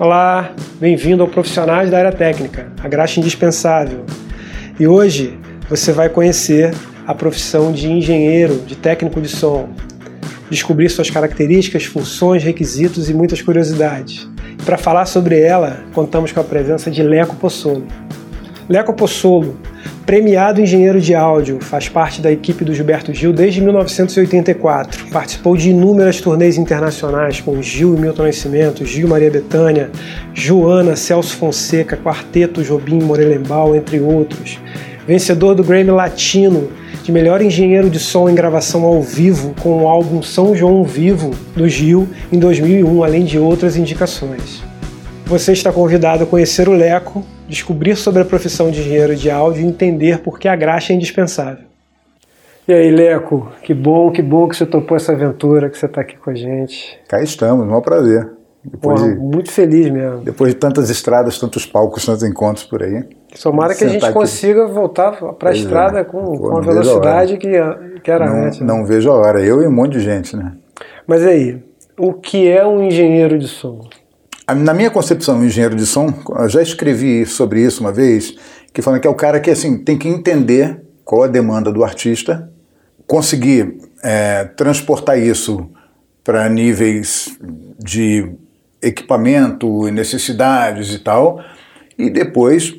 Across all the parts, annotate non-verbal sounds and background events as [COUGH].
Olá, bem-vindo ao Profissionais da Área Técnica, a graxa indispensável. E hoje você vai conhecer a profissão de engenheiro, de técnico de som, descobrir suas características, funções, requisitos e muitas curiosidades. Para falar sobre ela, contamos com a presença de Leco Possolo. Leco Possolo Premiado engenheiro de áudio, faz parte da equipe do Gilberto Gil desde 1984. Participou de inúmeras turnês internacionais com Gil e Milton Nascimento, Gil Maria Bethânia, Joana, Celso Fonseca, Quarteto Jobim Morelembal, entre outros. Vencedor do Grammy Latino de melhor engenheiro de som em gravação ao vivo com o álbum São João Vivo do Gil em 2001, além de outras indicações. Você está convidado a conhecer o Leco, descobrir sobre a profissão de engenheiro de áudio e entender por que a graxa é indispensável. E aí, Leco, que bom, que bom que você topou essa aventura, que você está aqui com a gente. Cá estamos, um prazer. Depois de, muito feliz mesmo. Depois de tantas estradas, tantos palcos, tantos encontros por aí. Tomara que a gente consiga aqui. voltar para a é. estrada é. com, Pô, com a velocidade a que, que era não, antes. Né? Não vejo a hora, eu e um monte de gente, né? Mas aí, o que é um engenheiro de som? Na minha concepção, engenheiro de som, eu já escrevi sobre isso uma vez, que falando que é o cara que assim tem que entender qual a demanda do artista, conseguir é, transportar isso para níveis de equipamento e necessidades e tal, e depois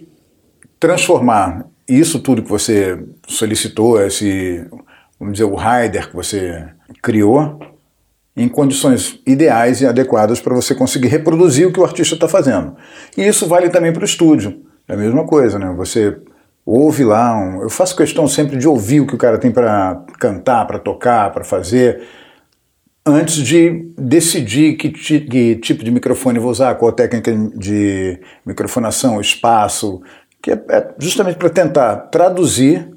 transformar isso tudo que você solicitou, esse, vamos dizer, o rider que você criou, em condições ideais e adequadas para você conseguir reproduzir o que o artista está fazendo. E isso vale também para o estúdio. É a mesma coisa, né? Você ouve lá, um... eu faço questão sempre de ouvir o que o cara tem para cantar, para tocar, para fazer, antes de decidir que, que, tipo de microfone vou usar, qual técnica de microfonação, espaço, que é, é justamente para tentar traduzir,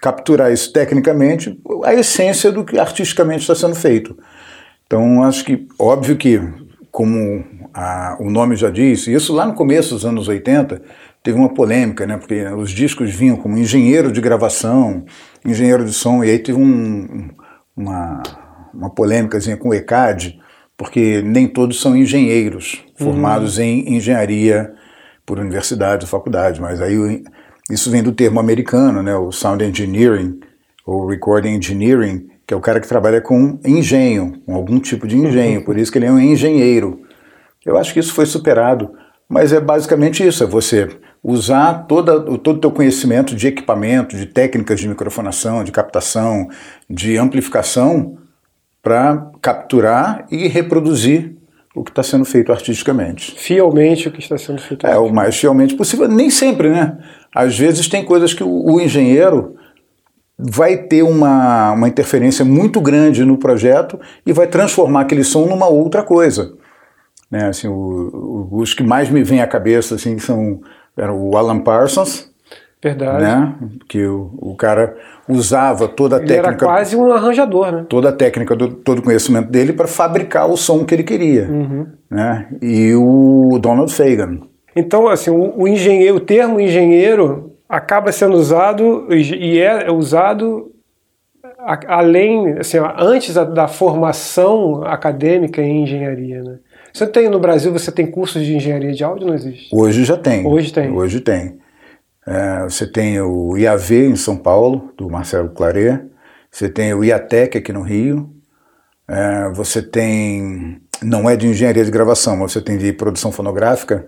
capturar isso tecnicamente, a essência do que artisticamente está sendo feito. Então, acho que, óbvio que, como a, o nome já diz, isso lá no começo dos anos 80 teve uma polêmica, né? Porque os discos vinham como engenheiro de gravação, engenheiro de som, e aí teve um, uma, uma polêmicazinha com o ECAD, porque nem todos são engenheiros formados uhum. em engenharia por universidade faculdade, mas aí isso vem do termo americano, né? O sound engineering ou recording engineering, que é o cara que trabalha com engenho, com algum tipo de engenho, uhum. por isso que ele é um engenheiro. Eu acho que isso foi superado, mas é basicamente isso, é você usar toda, todo o teu conhecimento de equipamento, de técnicas de microfonação, de captação, de amplificação, para capturar e reproduzir o que está sendo feito artisticamente. Fielmente o que está sendo feito. É, o mais fielmente possível. Nem sempre, né? Às vezes tem coisas que o, o engenheiro vai ter uma, uma interferência muito grande no projeto e vai transformar aquele som numa outra coisa. Né, assim, o, o, os que mais me vêm à cabeça assim, são era o Alan Parsons, Verdade. Né? Que o, o cara usava toda a ele técnica. Era quase um arranjador, né? Toda a técnica, do, todo o conhecimento dele para fabricar o som que ele queria. Uhum. Né? E o Donald Fagan. Então, assim, o, o engenheiro, o termo engenheiro acaba sendo usado e é usado além, assim, antes da formação acadêmica em engenharia, né? Você tem no Brasil, você tem cursos de engenharia de áudio, não existe? Hoje já tem. Hoje tem. Hoje tem. É, você tem o IAV em São Paulo, do Marcelo Claret. Você tem o IATEC aqui no Rio. É, você tem, não é de engenharia de gravação, mas você tem de produção fonográfica,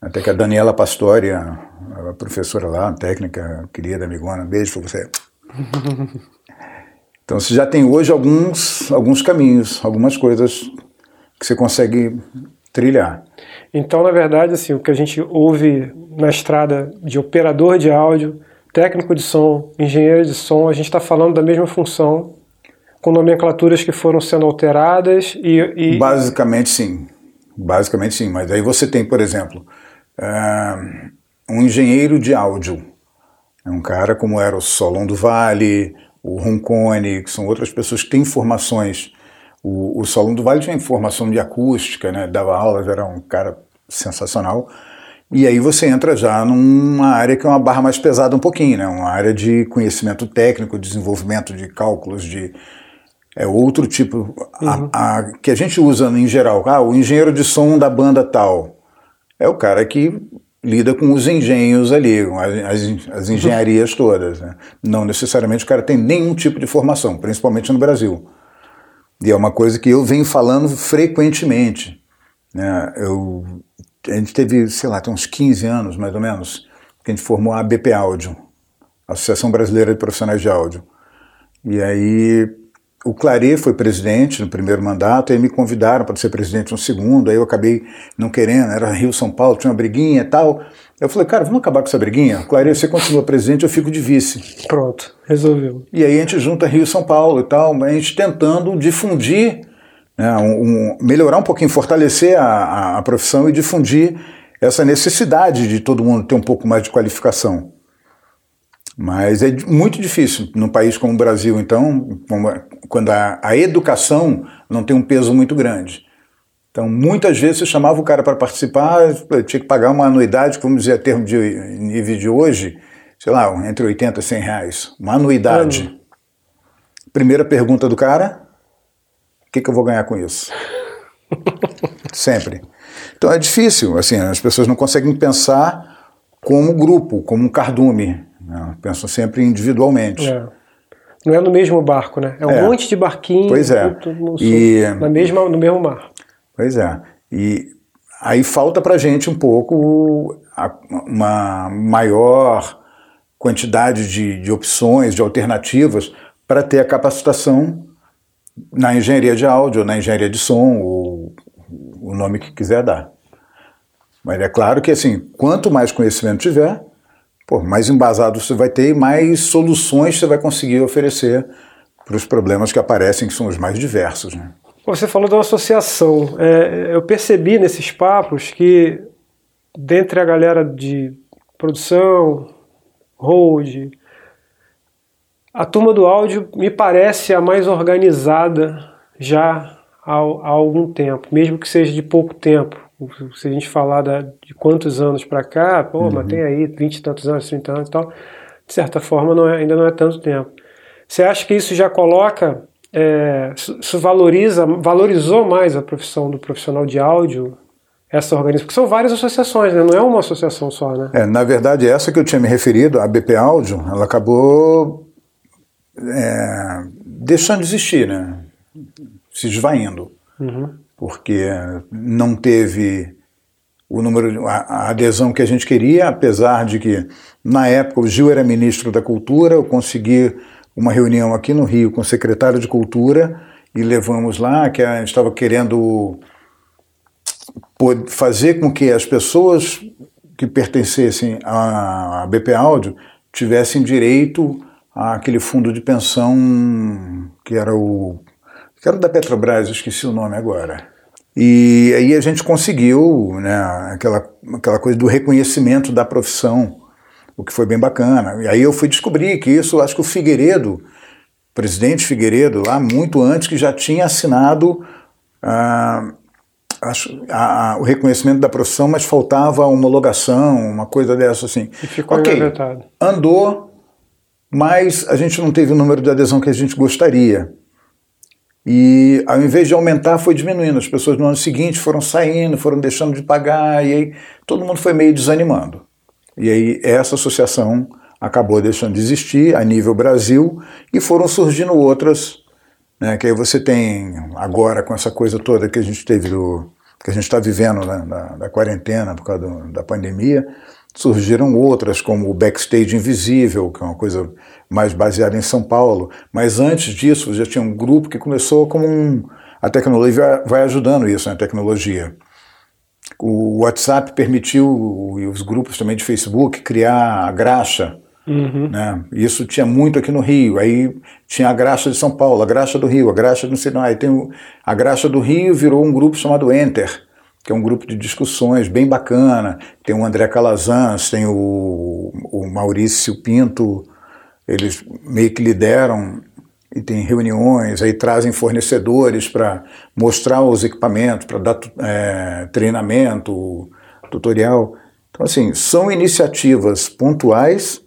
até que a Daniela Pastori, a, a professora lá, técnica, querida, amigona, beijo para você. [LAUGHS] Então você já tem hoje alguns, alguns caminhos, algumas coisas que você consegue trilhar. Então, na verdade, assim, o que a gente ouve na estrada de operador de áudio, técnico de som, engenheiro de som, a gente está falando da mesma função, com nomenclaturas que foram sendo alteradas e, e... Basicamente sim, basicamente sim, mas aí você tem, por exemplo, uh, um engenheiro de áudio. É um cara como era o Solon do Vale, o Roncone, que são outras pessoas que têm formações. O, o Solon do Vale tinha formação de acústica, né? dava aulas, era um cara sensacional. E aí você entra já numa área que é uma barra mais pesada um pouquinho, né? Uma área de conhecimento técnico, desenvolvimento de cálculos, de é outro tipo uhum. a, a, que a gente usa em geral. Ah, o engenheiro de som da banda tal é o cara que lida com os engenhos ali, as, as engenharias [LAUGHS] todas. Né? Não necessariamente o cara tem nenhum tipo de formação, principalmente no Brasil. E é uma coisa que eu venho falando frequentemente. Né? Eu, a gente teve, sei lá, tem uns 15 anos mais ou menos, que a gente formou a ABP Áudio, Associação Brasileira de Profissionais de Áudio. E aí o Claret foi presidente no primeiro mandato, aí me convidaram para ser presidente no segundo, aí eu acabei não querendo, era Rio São Paulo, tinha uma briguinha e tal. Eu falei, cara, vamos acabar com essa briguinha? Claret, você continua presidente, eu fico de vice. Pronto, resolveu. E aí a gente junta Rio São Paulo e tal, a gente tentando difundir, né, um, um, melhorar um pouquinho, fortalecer a, a, a profissão e difundir essa necessidade de todo mundo ter um pouco mais de qualificação. Mas é muito difícil num país como o Brasil, então, quando a, a, educação não tem um peso muito grande. Então, muitas vezes você chamava o cara para participar, tinha que pagar uma anuidade, vamos dizer, a termo de nível de hoje, sei lá, entre 80 e 100 reais. Uma anuidade. Primeira pergunta do cara: o que, que eu vou ganhar com isso? [LAUGHS] Sempre. Então é difícil, assim, as pessoas não conseguem pensar como grupo, como um cardume. Né? Pensam sempre individualmente. É. Não é no mesmo barco, né? É um é. monte de barquinhos pois é. no, e... na mesma, no mesmo mar. Pois é. E aí falta para gente um pouco uma maior quantidade de, de opções, de alternativas para ter a capacitação na engenharia de áudio, na engenharia de som, ou o nome que quiser dar. Mas é claro que assim, quanto mais conhecimento tiver, pô, mais embasado você vai ter e mais soluções você vai conseguir oferecer para os problemas que aparecem, que são os mais diversos. Né? Você falou uma associação. É, eu percebi nesses papos que, dentre a galera de produção, hold, a turma do áudio me parece a mais organizada já há, há algum tempo, mesmo que seja de pouco tempo se a gente falar da, de quantos anos para cá, pô, uhum. mas tem aí 20 e tantos anos, 30 anos e tal, de certa forma não é, ainda não é tanto tempo. Você acha que isso já coloca, é, isso valoriza, valorizou mais a profissão do profissional de áudio, essa organização? Porque são várias associações, né? não é uma associação só, né? É, na verdade, essa que eu tinha me referido, a BP Áudio, ela acabou é, deixando de existir, né? Se esvaindo. Uhum porque não teve o número, a, adesão que a gente queria, apesar de que na época o Gil era ministro da Cultura, eu consegui uma reunião aqui no Rio com o secretário de Cultura e levamos lá que a gente estava querendo fazer com que as pessoas que pertencessem à BP Áudio tivessem direito àquele fundo de pensão que era o que era da Petrobras, eu esqueci o nome agora. E aí a gente conseguiu né, aquela, aquela coisa do reconhecimento da profissão, o que foi bem bacana. E aí eu fui descobrir que isso, acho que o Figueiredo, presidente Figueiredo, lá muito antes, que já tinha assinado ah, a, a, o reconhecimento da profissão, mas faltava homologação, uma coisa dessa assim. E ficou okay, andou, mas a gente não teve o número de adesão que a gente gostaria. E ao invés de aumentar, foi diminuindo. As pessoas no ano seguinte foram saindo, foram deixando de pagar, e aí todo mundo foi meio desanimando. E aí essa associação acabou deixando de existir a nível Brasil e foram surgindo outras, né, que aí você tem agora com essa coisa toda que a gente teve do que a gente está vivendo né, da, da, quarentena por causa do, da pandemia, surgiram outras como o Backstage Invisível, que é uma coisa mais baseada em São Paulo, mas antes disso já tinha um grupo que começou como um. A tecnologia vai ajudando isso, né, a tecnologia. O WhatsApp permitiu, e os grupos também de Facebook, criar a graxa. Uhum. Né? Isso tinha muito aqui no Rio. Aí tinha a graxa de São Paulo, a graxa do Rio, a graxa não sei não. Aí tem o, a graxa do Rio virou um grupo chamado Enter, que é um grupo de discussões bem bacana. Tem o André Calazans, tem o, o Maurício Pinto, eles meio que lideram e tem reuniões, aí trazem fornecedores para mostrar os equipamentos, para dar é, treinamento, tutorial. Então, assim, são iniciativas pontuais,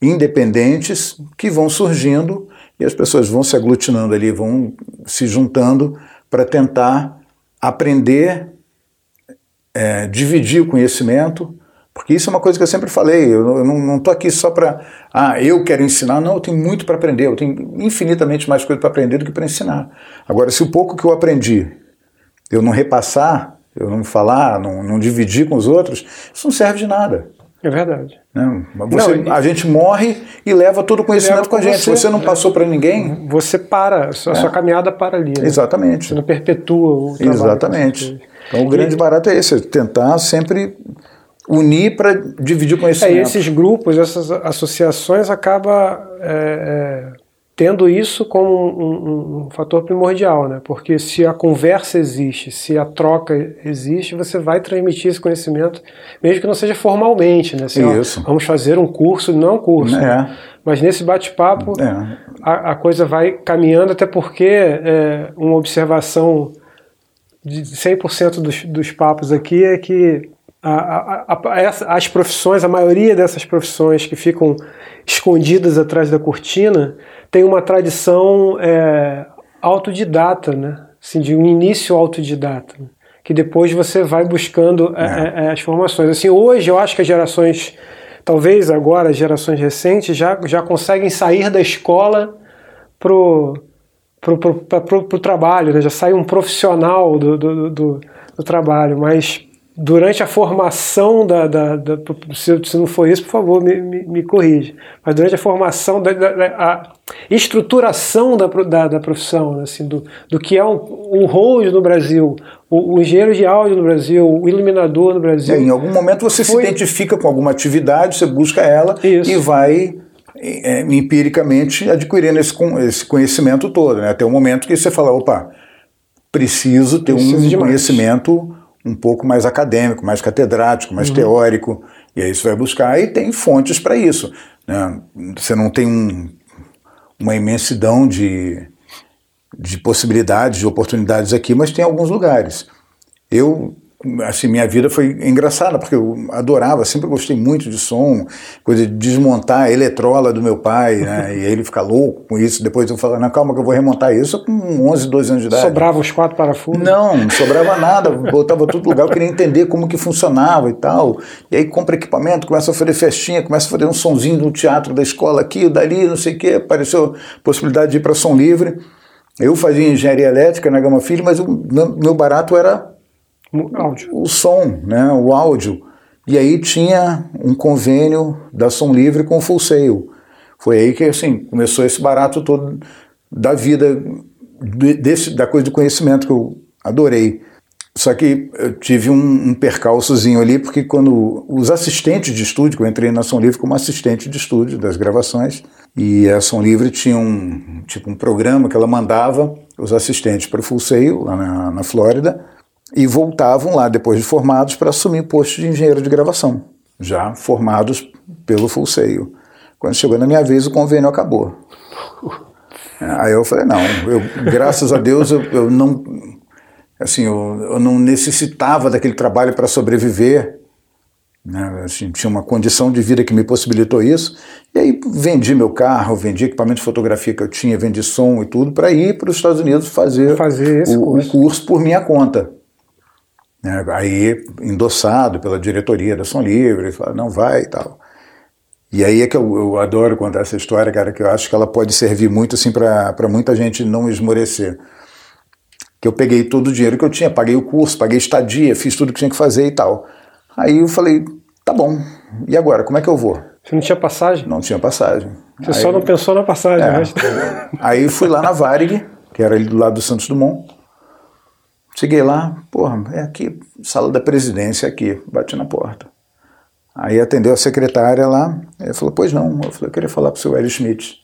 independentes, que vão surgindo e as pessoas vão se aglutinando ali, vão se juntando para tentar aprender é, dividir o conhecimento, porque isso é uma coisa que eu sempre falei, eu não estou aqui só para, ah, eu quero ensinar, não, eu tenho muito para aprender, eu tenho infinitamente mais coisa para aprender do que para ensinar. Agora, se o pouco que eu aprendi eu não repassar, eu não falar, não, não dividir com os outros, isso não serve de nada. É verdade. Não, você, não, a gente morre e leva todo o conhecimento com a gente. Você, Se você não passou para ninguém. Você para, a sua, é. caminhada para ali. Né? Exatamente. Você não perpetua o trabalho. Exatamente. Então o grande e, barato é esse, é tentar sempre unir para dividir o conhecimento. É, esses grupos, essas associações acabam é, é, tendo isso como um, um, um, fator primordial, né? Porque se a conversa existe, se a troca existe, você vai transmitir esse conhecimento, mesmo que não seja formalmente, né? Assim, isso. Ó, vamos fazer um curso, não é um curso, é. né? mas nesse bate-papo é. a, a, coisa vai caminhando, até porque é, uma observação de 100% dos, dos papos aqui é que a, a, as profissões, a maioria dessas profissões que ficam escondidas atrás da cortina, tem uma tradição é, autodidata, né? Assim, de um início autodidata, né? que depois você vai buscando é. É, é. as formações. Assim, hoje eu acho que as gerações, talvez agora as gerações recentes, já, já conseguem sair da escola pro pro, pro trabalho, né? já sai um profissional do, do, do, do trabalho, mas durante a formação da, da, da se, não for isso, por favor, me, me, me corrija. Mas durante a formação, da, da a estruturação da, da, da profissão, assim, do, do que é um, um hold no Brasil, o, o, engenheiro de áudio no Brasil, o iluminador no Brasil. É, em algum momento você foi... se identifica com alguma atividade, você busca ela isso. e vai é, empiricamente adquirindo esse, esse conhecimento todo, né? até o momento que você fala, opa, preciso ter preciso um conhecimento um pouco mais acadêmico, mais catedrático, mais uhum. teórico, e aí você vai buscar e tem fontes para isso. Né? Você não tem um, uma imensidão de, de possibilidades, de oportunidades aqui, mas tem alguns lugares. Eu assim, minha vida foi engraçada, porque eu adorava, sempre gostei muito de som, coisa de desmontar a eletrola do meu pai, né? e ele fica louco com isso. Depois eu falo, não, calma que eu vou remontar isso com 11, 12 anos de idade. Sobrava os quatro parafusos? Não, não sobrava nada, botava tudo no lugar, eu queria entender como que funcionava e tal. E aí compra equipamento, começa a fazer festinha, começa a fazer um sonzinho no teatro da escola aqui, dali, não sei o quê, apareceu possibilidade de ir para som livre. Eu fazia engenharia elétrica na Gama Filho, mas o meu barato era áudio. o som, né, o áudio. E aí tinha um convênio da Som Livre com o Full Sail. Foi aí que assim, começou esse barato todo da vida, desse, da coisa do conhecimento que eu adorei. Só que eu tive um, um percalçozinho ali, porque quando os assistentes de estúdio, que eu entrei na Som Livre como assistente de estúdio das gravações, e a Som Livre tinha um tipo um programa que ela mandava os assistentes para o Full Sail, lá na, na Flórida, e voltavam lá depois de formados para assumir o posto de engenheiro de gravação, já formados pelo Full Sail. Quando chegou na minha vez, o convênio acabou. [LAUGHS] Aí eu falei, não, eu, graças a Deus eu, eu não assim, eu, eu, não necessitava daquele trabalho para sobreviver. Né? Assim, tinha uma condição de vida que me possibilitou isso. E aí vendi meu carro, vendi equipamento de fotografia que eu tinha, vendi som e tudo, para ir para os Estados Unidos fazer, fazer o, curso. o curso por minha conta. Né? Aí, endossado pela diretoria da Som Livre, fala, não vai e tal. E aí é que eu, eu, adoro contar essa história, cara, que eu acho que ela pode servir muito assim para muita gente não esmorecer. Que eu peguei todo o dinheiro que eu tinha, paguei o curso, paguei estadia, fiz tudo que tinha que fazer e tal. Aí eu falei, tá bom, e agora, como é que eu vou? Você não tinha passagem? Não tinha passagem. Você aí, só não pensou na passagem, é, mas... Aí fui lá na Varig, que era ali do lado do Santos Dumont, Cheguei lá, porra, é aqui, sala da presidência aqui, bati na porta. Aí atendeu a secretária lá, ele falou, pois não, eu falei, eu queria falar para o seu Hélio Schmidt.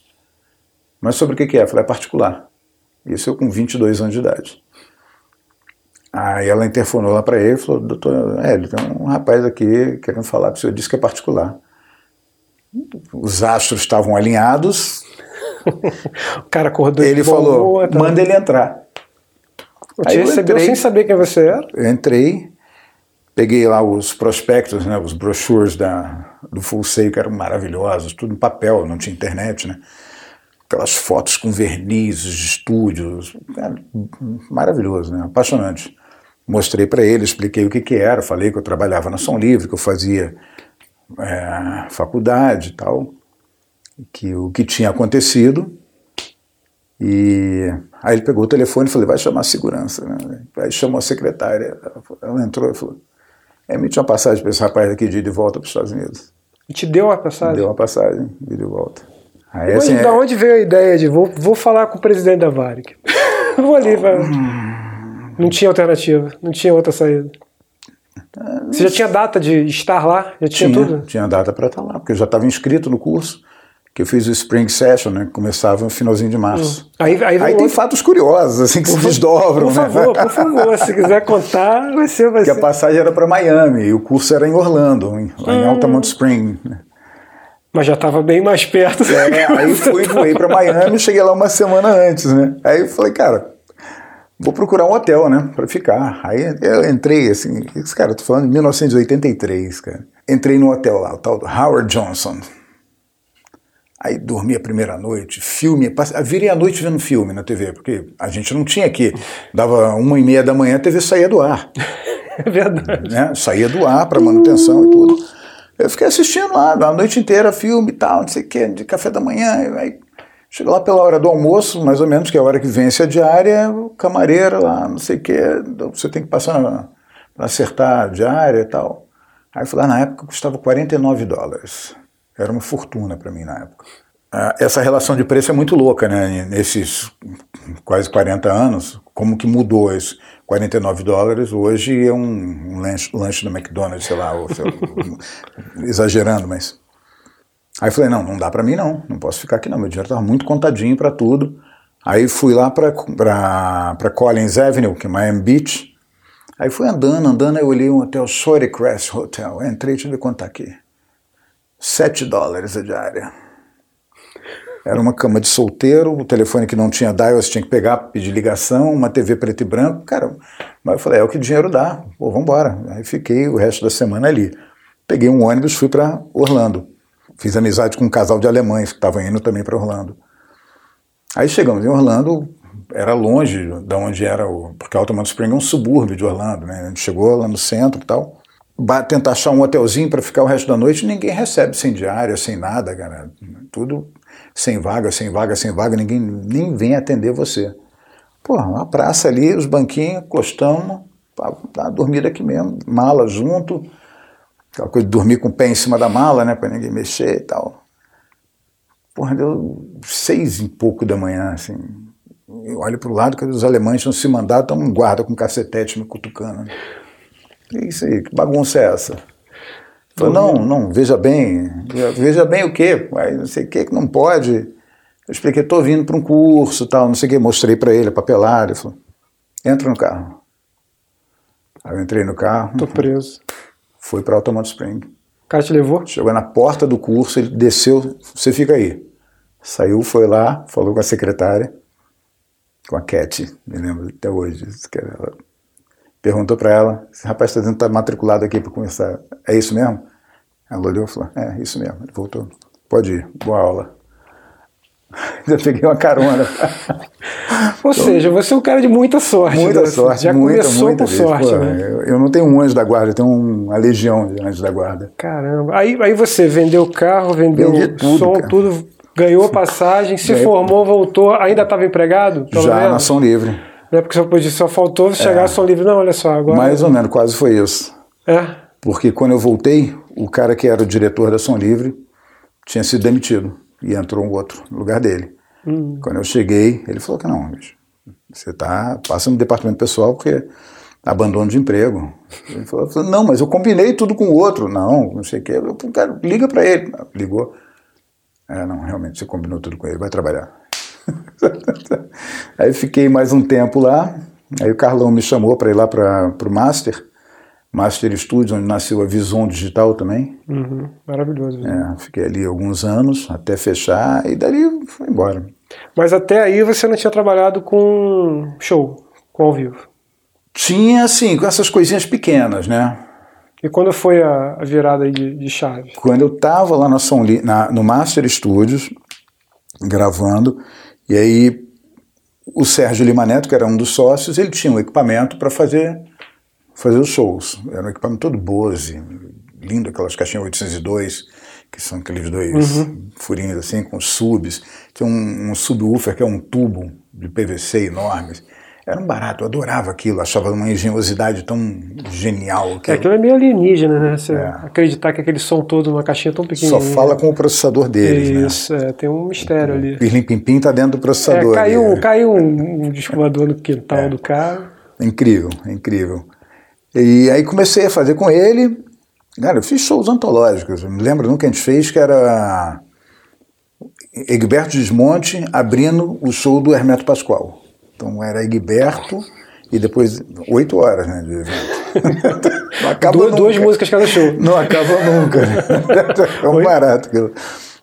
Mas sobre o que, que é? Eu falei, é particular. Isso eu com 22 anos de idade. Aí ela interfonou lá para ele e falou, doutor Hélio, tem um rapaz aqui querendo falar com o senhor, disse que é particular. Os astros estavam alinhados. [LAUGHS] o cara acordou Ele falou, manda ele entrar. Aí eu recebeu entrei, sem saber quem você era? Eu entrei, peguei lá os prospectos, né, os brochures da, do Full Sail, que eram maravilhosos, tudo em papel, não tinha internet, né? Aquelas fotos com vernizes de estúdios, maravilhoso, né? Apaixonante. Mostrei para ele, expliquei o que, que era, falei que eu trabalhava na Som Livre, que eu fazia é, faculdade e tal, que o que tinha acontecido. E aí ele pegou o telefone e falou, vai chamar a segurança. Né? Aí chamou a secretária, ela entrou e falou, emite uma passagem para esse rapaz aqui de ir de volta para os Estados Unidos. E te deu uma passagem? Deu uma passagem de ir de volta. Aí, assim, da é... onde veio a ideia de vou, vou falar com o presidente da Varig? [LAUGHS] vou ali, vai. Não tinha alternativa, não tinha outra saída. Você já tinha data de estar lá? Já tinha, tinha tudo? Tinha data para estar lá, porque eu já estava inscrito no curso, que eu fiz o Spring Session, né? Que começava no finalzinho de março. Hum. Aí, aí, aí tem fatos curiosos, assim, que por se desdobram. Por né? favor, por favor, se quiser contar, vai ser. Vai ser. a passagem era para Miami e o curso era em Orlando, em, hum. em Altamont Spring. Né? Mas já estava bem mais perto. É, aí fui, fui para Miami, cheguei lá uma semana antes, né? Aí eu falei, cara, vou procurar um hotel, né, para ficar. Aí eu entrei, assim, cara, eu tô falando de 1983, cara. Entrei no hotel lá, o tal do Howard Johnson. Aí dormi a primeira noite, filme, virei a noite vendo filme na TV, porque a gente não tinha aqui. Dava uma e meia da manhã, a TV saía do ar. [LAUGHS] É verdade. Né? Saía do ar para manutenção e tudo. Eu fiquei assistindo lá a noite inteira filme e tal, não sei o que, de café da manhã. Aí chega lá pela hora do almoço, mais ou menos, que é a hora que vence a diária, o camareiro lá, não sei o que, você tem que passar para acertar a diária e tal. Aí eu falei, ah, na época custava 49 dólares. Era uma fortuna para mim na época. Ah, essa relação de preço é muito louca, né? Nesses quase 40 anos, como que mudou isso? 49 dólares hoje é um, lanche, lanche, do McDonald's, sei lá, ou, sei [LAUGHS] exagerando, mas. Aí falei: não, não dá para mim não, não posso ficar aqui não, meu dinheiro estava muito contadinho para tudo. Aí fui lá para Collins Avenue, que é Miami Beach. Aí fui andando, andando, aí eu olhei um hotel, Shorty Crest Hotel. entrei, deixa eu ver quanto tá aqui. 7 dólares a diária. Era uma cama de solteiro, o telefone que não tinha dial, você tinha que pegar, pedir ligação, uma TV preto e branco. Cara, mas eu falei, é o que dinheiro dá, pô, vambora. Aí fiquei o resto da semana ali. Peguei um ônibus, fui para Orlando. Fiz amizade com um casal de alemães que estavam indo também para Orlando. Aí chegamos em Orlando, era longe da onde era o. Porque Altamont Spring é um subúrbio de Orlando, né? A gente chegou lá no centro e tal tentar achar um hotelzinho para ficar o resto da noite, ninguém recebe sem diária, sem nada, cara. Tudo sem vaga, sem vaga, sem vaga, ninguém nem vem atender você. Pô, a praça ali, os banquinhos, costamos, tá, dormir aqui mesmo, mala junto, aquela coisa de dormir com o pé em cima da mala, né, para ninguém mexer e tal. Porra, deu seis e pouco da manhã, assim. Eu olho para o lado, que os alemães estão se mandar, estão um guarda com cacetete me cutucando. Né? Que isso aí? Que bagunça é essa? Falei, não, não, veja bem. Veja bem o quê? Aí, não sei o que, que não pode. Eu expliquei, estou vindo para um curso tal, não sei o que. Mostrei para ele a papelada. Ele falou, entra no carro. Aí eu entrei no carro. Tô preso. Fui para Altamont Spring. O cara te levou? Chegou na porta do curso, ele desceu, você fica aí. Saiu, foi lá, falou com a secretária, com a Cat, me lembro até hoje, que era ela perguntou para ela, esse rapaz está dizendo que está matriculado aqui para começar, é isso mesmo? Ela olhou e falou, é, isso mesmo. Ele voltou, pode ir, boa aula. [LAUGHS] Já peguei uma carona. [LAUGHS] Ou então, seja, você é um cara de muita sorte. Muita né? sorte. Já muita, começou muita com sorte, Pô, né? Eu, eu, não tenho um anjo da guarda, eu tenho uma legião de anjos da guarda. Caramba. Aí, aí você vendeu carro, vendeu tudo, som, cara. tudo, ganhou passagem, se Ganhei. formou, voltou, ainda estava empregado? Já menos? na ação livre. Não é porque só, podia, só faltou chegar é. a Som Livre, não, olha só. Agora... Mais ou menos, quase foi isso. É? Porque quando eu voltei, o cara que era o diretor da Som Livre tinha sido demitido e entrou um outro no lugar dele. Hum. Quando eu cheguei, ele falou que não, bicho, você tá, passa no departamento pessoal porque abandono de emprego. Ele falou, não, mas eu combinei tudo com o outro. Não, não sei o quê. Eu, cara, liga para ele. Ligou. É, não, realmente, você combinou tudo com ele, vai trabalhar. [LAUGHS] aí fiquei mais um tempo lá. Aí o Carlão me chamou para ir lá para o Master, Master Studios, onde nasceu a Visão Digital também. Uhum, maravilhoso. É, fiquei ali alguns anos até fechar e dali foi embora. Mas até aí você não tinha trabalhado com show, com ao vivo? Tinha, sim, com essas coisinhas pequenas, né? E quando foi a, a virada de, de, chave? Quando eu estava lá na, na, no Master Studios, gravando, e aí o Sérgio Lima Neto, que era um dos sócios, ele tinha um equipamento para fazer fazer os shows. Era um equipamento todo Bose, lindo, aquelas caixinhas 802, que são aqueles dois uhum. furinhos assim, com subs. Tinha um, um subwoofer que é um tubo de PVC enorme. Era um barato, eu adorava aquilo, achava uma engenhosidade tão genial. Aquilo, é, aquilo é meio alienígena, né? Você é. acreditar que aquele som todo numa caixinha tão pequenininha. Só fala com o processador deles, né? Isso, né? é, tem um mistério ali. O Pirlim Pimpim tá dentro do processador. É, caiu, caiu um, um no quintal é. do carro. Incrível, incrível. E aí comecei a fazer com ele. Cara, eu fiz shows antológicos. Eu me lembro nunca a gente fez que era Egberto Desmonte abrindo o show do Hermeto Pascoal. Então era Egberto e depois oito horas né, de evento. [LAUGHS] Não acaba duas, duas músicas cada show. Não acaba nunca. [LAUGHS] é um barato.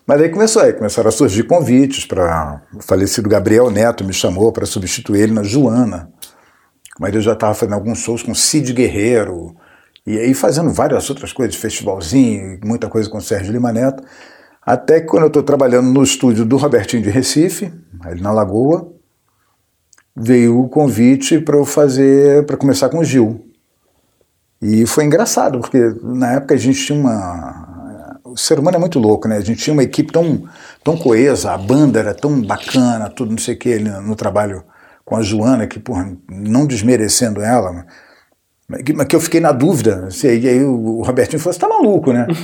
Mas aí começou aí, começaram a surgir convites para o falecido Gabriel Neto me chamou para substituir ele na Joana. Mas eu já estava fazendo alguns shows com Cid Guerreiro, e aí fazendo várias outras coisas, festivalzinho, muita coisa com Sérgio Lima Neto. Até que quando eu estou trabalhando no estúdio do Robertinho de Recife, ali na Lagoa, veio o convite para eu fazer, para começar com o Gil. E foi engraçado, porque na época a gente tinha uma. O ser humano é muito louco, né? A gente tinha uma equipe tão, tão coesa, a banda era tão bacana, tudo não sei o que, no trabalho com a Joana, que, porra, não desmerecendo ela, mas que, eu fiquei na dúvida. Assim, e aí o Robertinho falou: você tá maluco, né? [LAUGHS]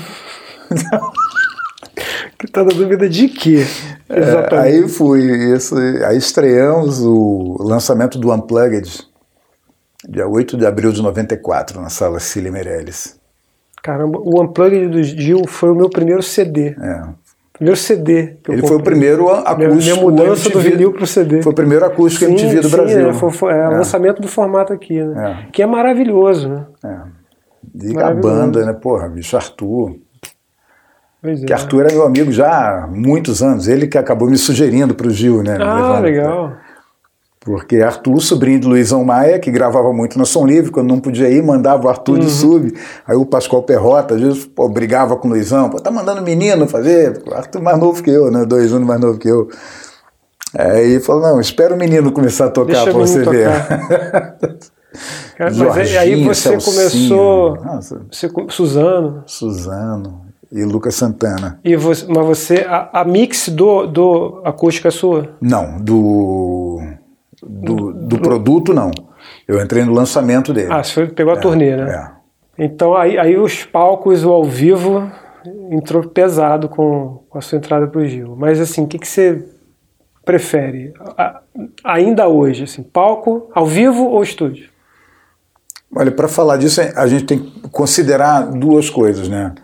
que tá na dúvida de quê? É, aí fui, isso, aí estreamos o lançamento do Unplugged, dia 8 de abril de 94, na sala Cília Meirelles. Caramba, o Unplugged do Gil foi o meu primeiro CD. É. Primeiro CD. Ele foi o primeiro acústico. Minha, mudança do vinil para o CD. Foi o primeiro acústico sim, MTV do sim, Brasil. É, foi, foi é, é. o lançamento do formato aqui, né? É. Que é maravilhoso, né? É. E a banda, né? Porra, bicho, Arthur. Pois que é. Arthur era meu amigo já há muitos anos. Ele que acabou me sugerindo para o Gil, né? Ah, legal. Porque Arthur, sobrinho de Luizão Maia, que gravava muito na Som Livre, quando não podia ir, mandava o Arthur uhum. de sub. Aí o Pascoal Perrota, às vezes, pô, brigava com o Luizão, pô, tá mandando menino fazer. O Arthur mais novo que eu, né? Dois anos mais novo que eu. Aí falou: não, espera o menino começar a tocar para você ver. [LAUGHS] Cara, mas aí você Celcinho, começou. Nossa. Você, Suzano. Suzano. E Lucas Santana. E você, mas você. A, a mix do, do acústica é sua? Não, do do, do produto, não. Eu entrei no lançamento dele. Ah, você pegou a é, turnê, né? É. Então aí, aí os palcos, o ao vivo, entrou pesado com, com a sua entrada para o Gil. Mas assim, o que, que você prefere ainda hoje? Assim, palco, ao vivo ou estúdio? Olha, para falar disso, a gente tem que considerar duas coisas, né?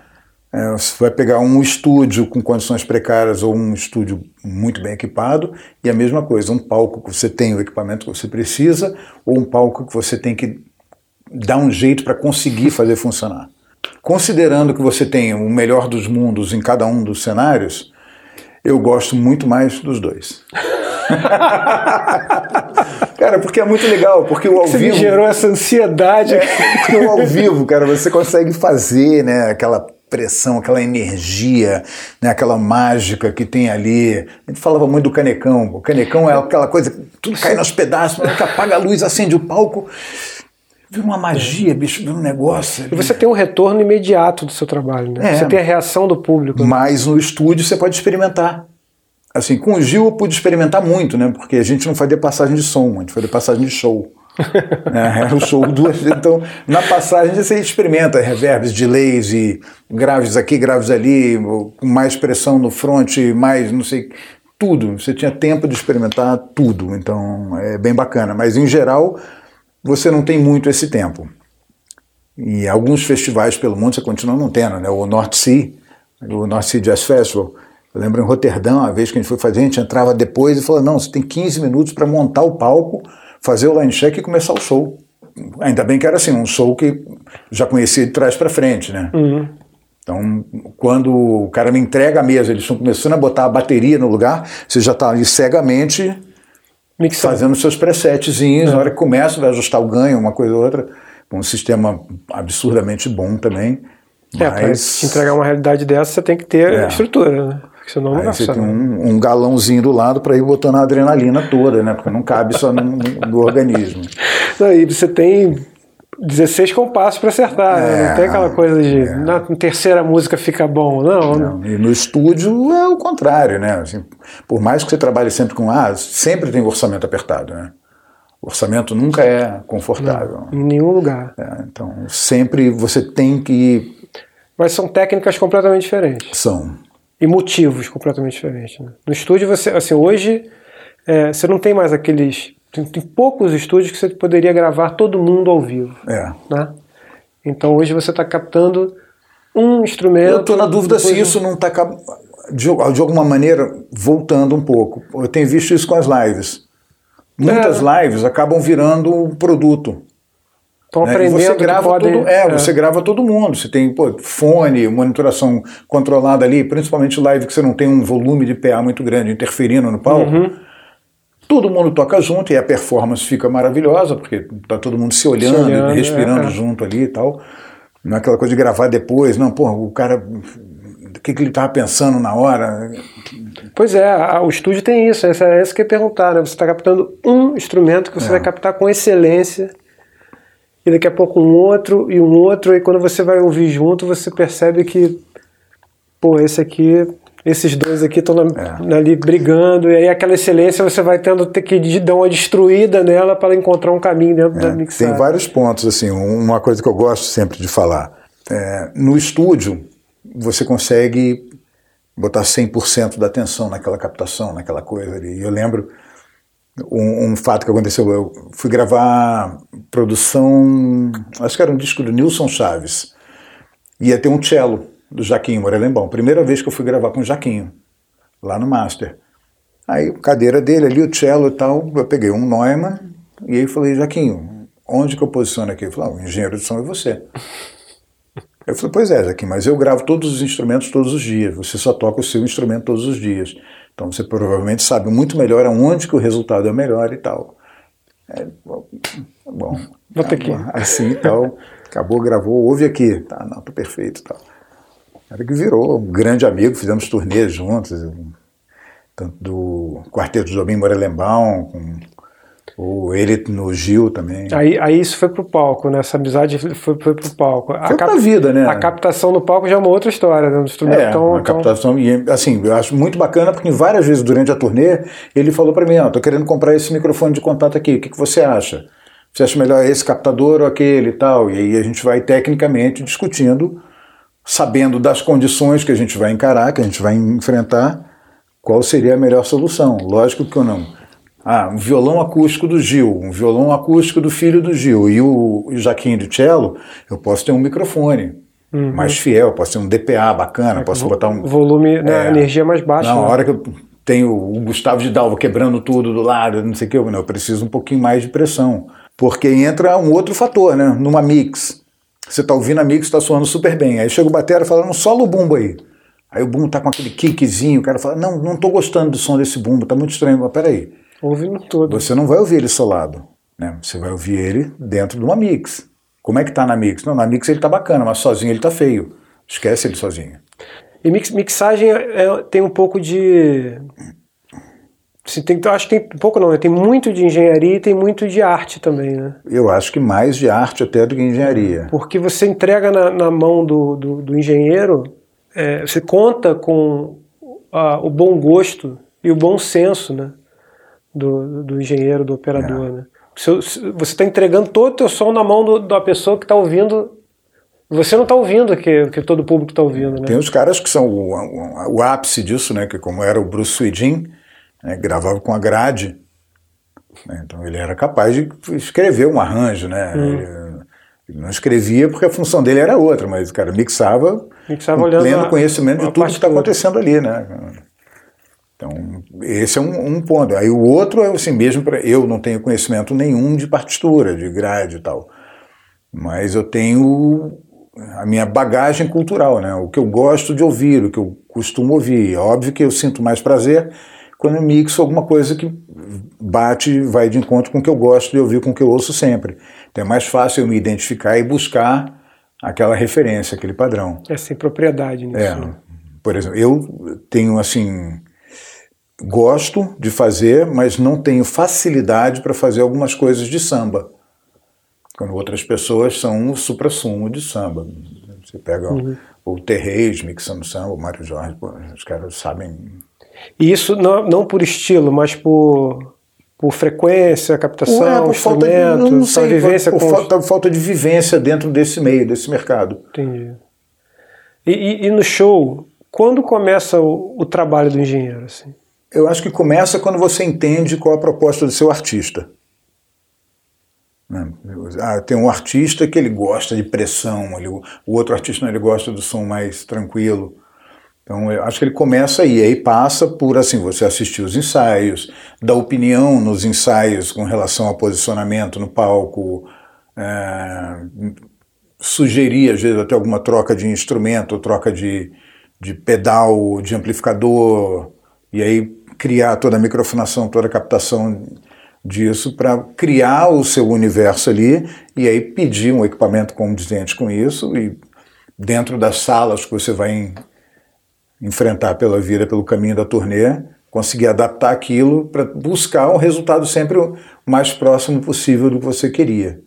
É, você vai pegar um estúdio com condições precárias ou um estúdio muito bem equipado, e a mesma coisa, um palco que você tem o equipamento que você precisa, ou um palco que você tem que dar um jeito para conseguir fazer funcionar. Considerando que você tem o melhor dos mundos em cada um dos cenários, eu gosto muito mais dos dois. [LAUGHS] cara, porque é muito legal, porque o ao você vivo. Me gerou essa ansiedade. É, porque o ao vivo, cara, você consegue fazer, né, aquela pressão, aquela energia, né, aquela mágica que tem ali. A gente falava muito do canecão. O canecão é aquela coisa, tudo cai nos pedaços, apaga a luz, acende o palco. Vira uma magia, bicho, vira um negócio. E você tem um retorno imediato do seu trabalho, né? É, você tem a reação do público. Mas no estúdio você pode experimentar. Assim, com o Gil eu pude experimentar muito, né? Porque a gente não fazia passagem de som, a gente fazia passagem de show. [LAUGHS] é, o show duas Então, na passagem você experimenta reverbs, delays e graves aqui, graves ali, com mais pressão no front, mais não sei, tudo. Você tinha tempo de experimentar tudo. Então, é bem bacana. Mas, em geral, você não tem muito esse tempo. E alguns festivais pelo mundo você continua não tendo, né? O North Sea, o North Sea Jazz Festival. Eu lembro em Roterdã, uma vez que a gente foi fazer, a gente entrava depois e falou: não, você tem 15 minutos para montar o palco fazer o line check e começar o show. Ainda bem que era assim, um show que já conhecia de trás para frente, né? Uhum. Então, quando o cara me entrega a mesa, eles estão começando a botar a bateria no lugar, você já está ali cegamente Mixando. fazendo seus presetzinhos, uhum. na hora que começa, vai ajustar o ganho, uma coisa ou outra. Um sistema absurdamente bom também. É, mas... para te entregar uma realidade dessa, você tem que ter é. estrutura, né? Senão não Aí você tem um, um, galãozinho do lado para ir botando a adrenalina toda, né? Porque não cabe só no, no organismo. Aí você tem 16 compassos para acertar, é, né? Não tem aquela coisa de é. na terceira música fica bom, não, não. E no estúdio é o contrário, né? Assim, por mais que você trabalhe sempre com A, sempre tem orçamento apertado, né? O orçamento nunca é confortável. Não, em nenhum lugar. É, então, sempre você tem que. Mas são técnicas completamente diferentes. São. E motivos completamente diferentes. Né? No estúdio, você, assim, hoje, é, você não tem mais aqueles tem, tem, poucos estúdios que você poderia gravar todo mundo ao vivo. É. Né? Então hoje você está captando um instrumento. Eu estou na dúvida se isso não está de, de, alguma maneira voltando um pouco. Eu tenho visto isso com as lives. Muitas é. lives acabam virando um produto. Estão né? aprendendo. E você grava pode... todo, é, é, você grava todo mundo. Você tem pô, fone, monitoração controlada ali, principalmente live que você não tem um volume de PA muito grande interferindo no palco. Uhum Todo mundo toca junto e a performance fica maravilhosa, porque tá todo mundo se olhando, se olhando respirando é. junto ali e tal. Não é aquela coisa de gravar depois, não, pô, o cara. O que, que ele estava pensando na hora? Pois é, a, o estúdio tem isso, essa, é isso que ia perguntar, né? Você está captando um instrumento que você é. vai captar com excelência, e daqui a pouco um outro e um outro, e quando você vai ouvir junto, você percebe que, pô, esse aqui esses dois aqui estão é. ali brigando, e aí aquela excelência você vai tendo que dar uma destruída nela para encontrar um caminho dentro é, da mixagem. Tem vários pontos, assim, uma coisa que eu gosto sempre de falar. É, no estúdio, você consegue botar 100% da atenção naquela captação, naquela coisa ali. E eu lembro um, um, fato que aconteceu, eu fui gravar produção, acho que era um disco do Nilson Chaves, ia ter um cello do Jaquinho Morelembão. Primeira vez que eu fui gravar com o Jaquinho, lá no Master. Aí, cadeira dele ali, o cello e tal, eu peguei um Neumann e aí falei, Jaquinho, onde que eu posiciono aqui? Ele falou, ah, o engenheiro de som é você. Eu falei, pois é, Jaquinho, mas eu gravo todos os instrumentos todos os dias, você só toca o seu instrumento todos os dias. Então você provavelmente sabe muito melhor aonde que o resultado é melhor e tal. É, bom, Vou ter que... [LAUGHS] assim e tal, acabou, gravou, ouve aqui. Tá, não, tô perfeito e tal cara que virou um grande amigo, fizemos turnês juntos, tanto do Quarteto Jobim Morelembão, com o ele no Gil também. Aí, aí isso foi pro palco, né? Essa amizade foi, foi pro palco. A foi cap... pra vida, né? A captação no palco já é uma outra história, né? é, tão, a captação, e assim, eu acho muito bacana porque várias vezes durante a turnê ele falou para mim, ó, oh, tô querendo comprar esse microfone de contato aqui, o que, que você acha? Você acha melhor esse captador ou aquele e tal? E aí a gente vai tecnicamente discutindo sabendo das condições que a gente vai encarar, que a gente vai enfrentar, qual seria a melhor solução. Lógico que eu não. Ah, um violão acústico do Gil, um violão acústico do filho do Gil e o, o Jaquinho de cello, eu posso ter um microfone uhum. mais fiel, posso ter um DPA bacana, é, posso botar um volume, né, é, energia mais baixa. Na né? hora que eu tenho o Gustavo de Dalva quebrando tudo do lado, não sei o que, eu, não, eu preciso um pouquinho mais de pressão, porque entra um outro fator, né? Numa mix, você tá ouvindo a mix, está soando super bem. Aí chega o batera falando, solo o bumbo aí. Aí o bumbo tá com aquele kickzinho, o cara fala, não, não tô gostando do som desse bumbo, tá muito estranho. Mas peraí. Ouvindo todo. Você não vai ouvir ele solado, né? Você vai ouvir ele dentro de uma mix. Como é que tá na mix? Não, na mix ele tá bacana, mas sozinho ele tá feio. Esquece ele sozinho. E mix, mixagem é, é tem um pouco de tem, acho que tem pouco não, né? tem muito de engenharia e tem muito de arte também, né? Eu acho que mais de arte até do que engenharia. Porque você entrega na, na mão do, do, do engenheiro, é, você conta com a, o bom gosto e o bom senso né? Do, do engenheiro, do operador, é. né? Você está entregando todo o teu som na mão do, da pessoa que está ouvindo você não está ouvindo o que, que todo o público está ouvindo, né? Tem os caras que são o, o, o, ápice disso, né? Que como era o Bruce Swedin, né, gravava com a grade. Né, então ele era capaz de escrever um arranjo, né? Hum. Ele, ele, não escrevia porque a função dele era outra, mas o cara mixava, mixava com pleno a, conhecimento de tudo que está acontecendo ali, né? Então, esse é um, um, ponto. Aí o outro é assim mesmo, pra, eu não tenho conhecimento nenhum de partitura, de grade e tal, mas eu tenho a minha bagagem cultural, né? O que eu gosto de ouvir, o que eu costumo ouvir. É óbvio que eu sinto mais prazer quando eu mixo alguma coisa que bate, vai de encontro com o que eu gosto de ouvir, com o que eu ouço sempre. Então é mais fácil eu me identificar e buscar aquela referência, aquele padrão. É sem propriedade nisso. É. Né? Por exemplo, eu tenho assim. Gosto de fazer, mas não tenho facilidade para fazer algumas coisas de samba. quando outras pessoas são o supra-sumo de samba. Você pega uhum. o, o Terreis mixando samba, o Mário Jorge, pô, os caras sabem. E isso não, não por estilo, mas por, por frequência, captação, Ué, por falta de, não sei, vivência por, por falta, falta, de vivência dentro desse meio, desse mercado. Entendi. E, e, e no show, quando começa o, o, trabalho do engenheiro? Assim? Eu acho que começa quando você entende qual a proposta do seu artista. Né? Ah, tem um artista que ele gosta de pressão, ele, o outro artista não, ele gosta do som mais tranquilo. Então, eu acho que ele começa aí, aí passa por assim, você assistir os ensaios, dar opinião nos ensaios com relação ao posicionamento no palco, é, sugerir, às vezes, até alguma troca de instrumento, troca de, de pedal, de amplificador, e aí criar toda a microfonação, toda a captação disso para criar o seu universo ali e aí pedir um equipamento condizente com isso e dentro das salas que você vai em, enfrentar pela vida, pelo caminho da turnê, conseguir adaptar aquilo para buscar um resultado sempre o mais próximo possível do que você queria.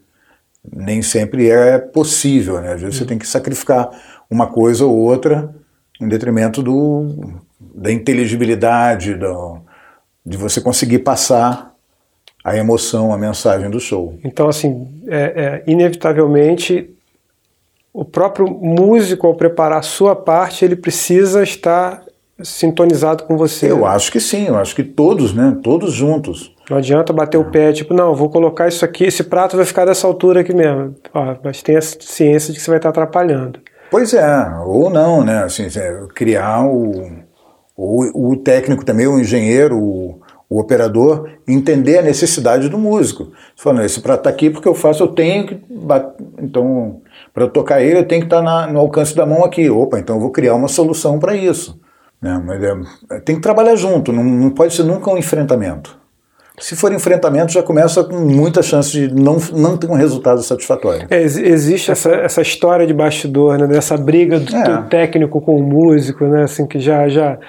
Nem sempre é possível, né? Às vezes você tem que sacrificar uma coisa ou outra em detrimento do, da inteligibilidade, do, de você conseguir passar a emoção, a mensagem do show. Então, assim, é, é, inevitavelmente, o próprio músico, ao preparar a sua parte, ele precisa estar sintonizado com você. Eu acho que sim, eu acho que todos, né? Todos juntos. Não adianta bater é. o pé, tipo, não, vou colocar isso aqui, esse prato vai ficar dessa altura aqui mesmo. Ó, mas tem a ciência de que você vai estar atrapalhando. Pois é, ou não, né? Assim, é, criar o, o, o técnico também, o engenheiro, o, o operador entender a necessidade do músico. Você fala, esse prato está aqui porque eu faço, eu tenho que. Então, para tocar ele, eu tenho que estar tá no alcance da mão aqui. Opa, então eu vou criar uma solução para isso. Né? Mas é, tem que trabalhar junto, não, não pode ser nunca um enfrentamento. Se for enfrentamento, já começa com muita chance de não, não ter um resultado satisfatório. É, existe essa, essa história de bastidor, né, dessa briga do, é. do, técnico com o músico, né, assim, que já, já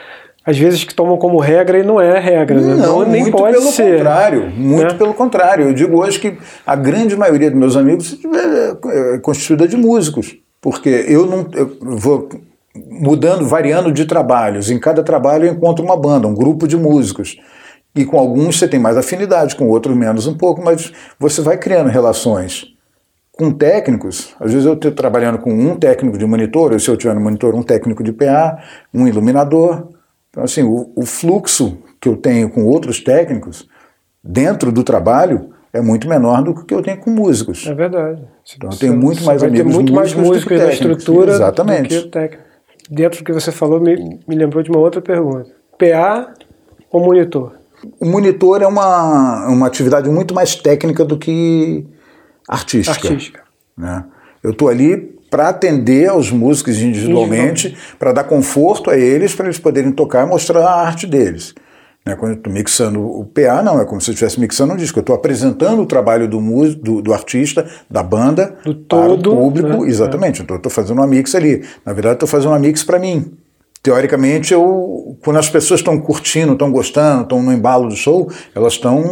às vezes que tomam como regra e não é regra, né? não, não nem muito pode pelo ser. contrário, muito né? pelo contrário. Eu digo hoje que a grande maioria dos meus amigos é, é constituída de músicos, porque eu não eu vou mudando, variando de trabalhos. Em cada trabalho eu encontro uma banda, um grupo de músicos. E com alguns você tem mais afinidade, com outros menos um pouco, mas você vai criando relações com técnicos. Às vezes eu estou trabalhando com um técnico de monitor, ou se eu tiver no monitor, um técnico de PA, um iluminador, então, assim, o, o fluxo que eu tenho com outros técnicos dentro do trabalho é muito menor do que o que eu tenho com músicos. É verdade. Então eu tenho muito mais amigos muito músicos mais músicos da estrutura Exatamente. do que o técnico. Dentro do que você falou, me, me lembrou de uma outra pergunta. PA ou monitor? O monitor é uma, uma atividade muito mais técnica do que artística. Artística. Né? Eu estou ali para atender aos músicos individualmente, para dar conforto a eles, para eles poderem tocar e mostrar a arte deles. Né? Quando eu estou mixando o PA, não, é como se eu estivesse mixando um disco. Eu estou apresentando o trabalho do, do, do, artista, da banda, do para todo, o público. Né? Exatamente. Então eu estou fazendo uma mix ali. Na verdade, estou fazendo uma mix para mim. Teoricamente, eu, quando as pessoas estão curtindo, estão gostando, estão no embalo do show, elas estão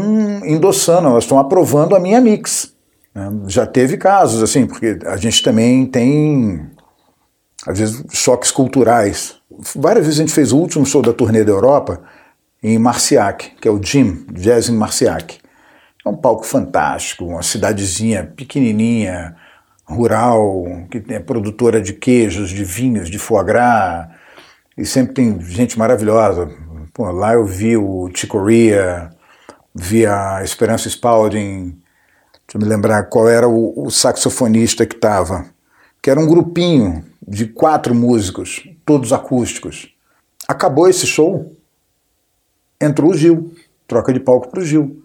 endossando, elas estão aprovando a minha mix. Né? Já teve casos, assim, porque a gente também tem, às vezes, choques culturais. Várias vezes a gente fez o último show da turnê da Europa em Marciac, que é o Jim, Jazz em Marciac. É um palco fantástico, uma cidadezinha pequenininha, rural, que é produtora de queijos, de vinhos, de foie gras, e sempre tem gente maravilhosa. Pô, lá eu vi o Chicoria, vi a Esperança Spalding, Deixa eu me lembrar qual era o, o saxofonista que estava. Que era um grupinho de quatro músicos, todos acústicos. Acabou esse show, entrou o Gil, troca de palco para o Gil.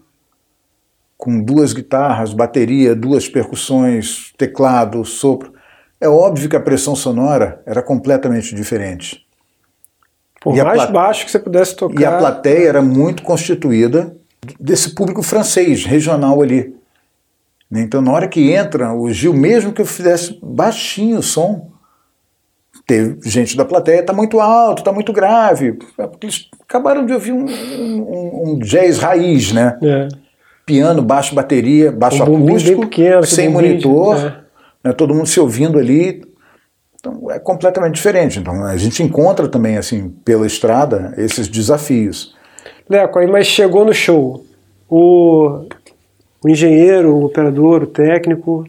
Com duas guitarras, bateria, duas percussões, teclado, sopro. É óbvio que a pressão sonora era completamente diferente. Por e mais baixo que você pudesse tocar. E a plateia era muito constituída desse público francês, regional ali. Né? Então, na hora que entra o Gil, mesmo que eu fizesse baixinho o som, teve gente da plateia, está muito alto, está muito grave. É porque eles acabaram de ouvir um, um, um jazz raiz, né? É. piano, baixo, bateria, baixo Um acústico, pequeno, sem bumbum de- monitor, é. né, todo mundo se ouvindo ali. Então é completamente diferente. Então a gente encontra também assim pela estrada esses desafios. Leco, aí mas chegou no show. O, o engenheiro, o operador, o técnico,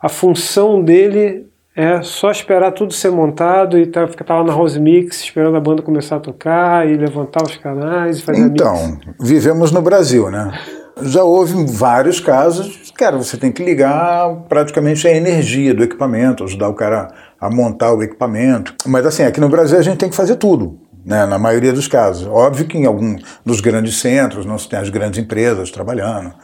a função dele é só esperar tudo ser montado e tá, ficar lá na House Mix esperando a banda começar a tocar e levantar os canais e fazer. Então, vivemos no Brasil, né? Já houve vários casos, cara, você tem que ligar praticamente a energia do equipamento, ajudar o cara a montar o equipamento. Mas assim, aqui no Brasil a gente tem que fazer tudo, né? Na maioria dos casos. Óbvio que em algum dos grandes centros não se tem as grandes empresas trabalhando.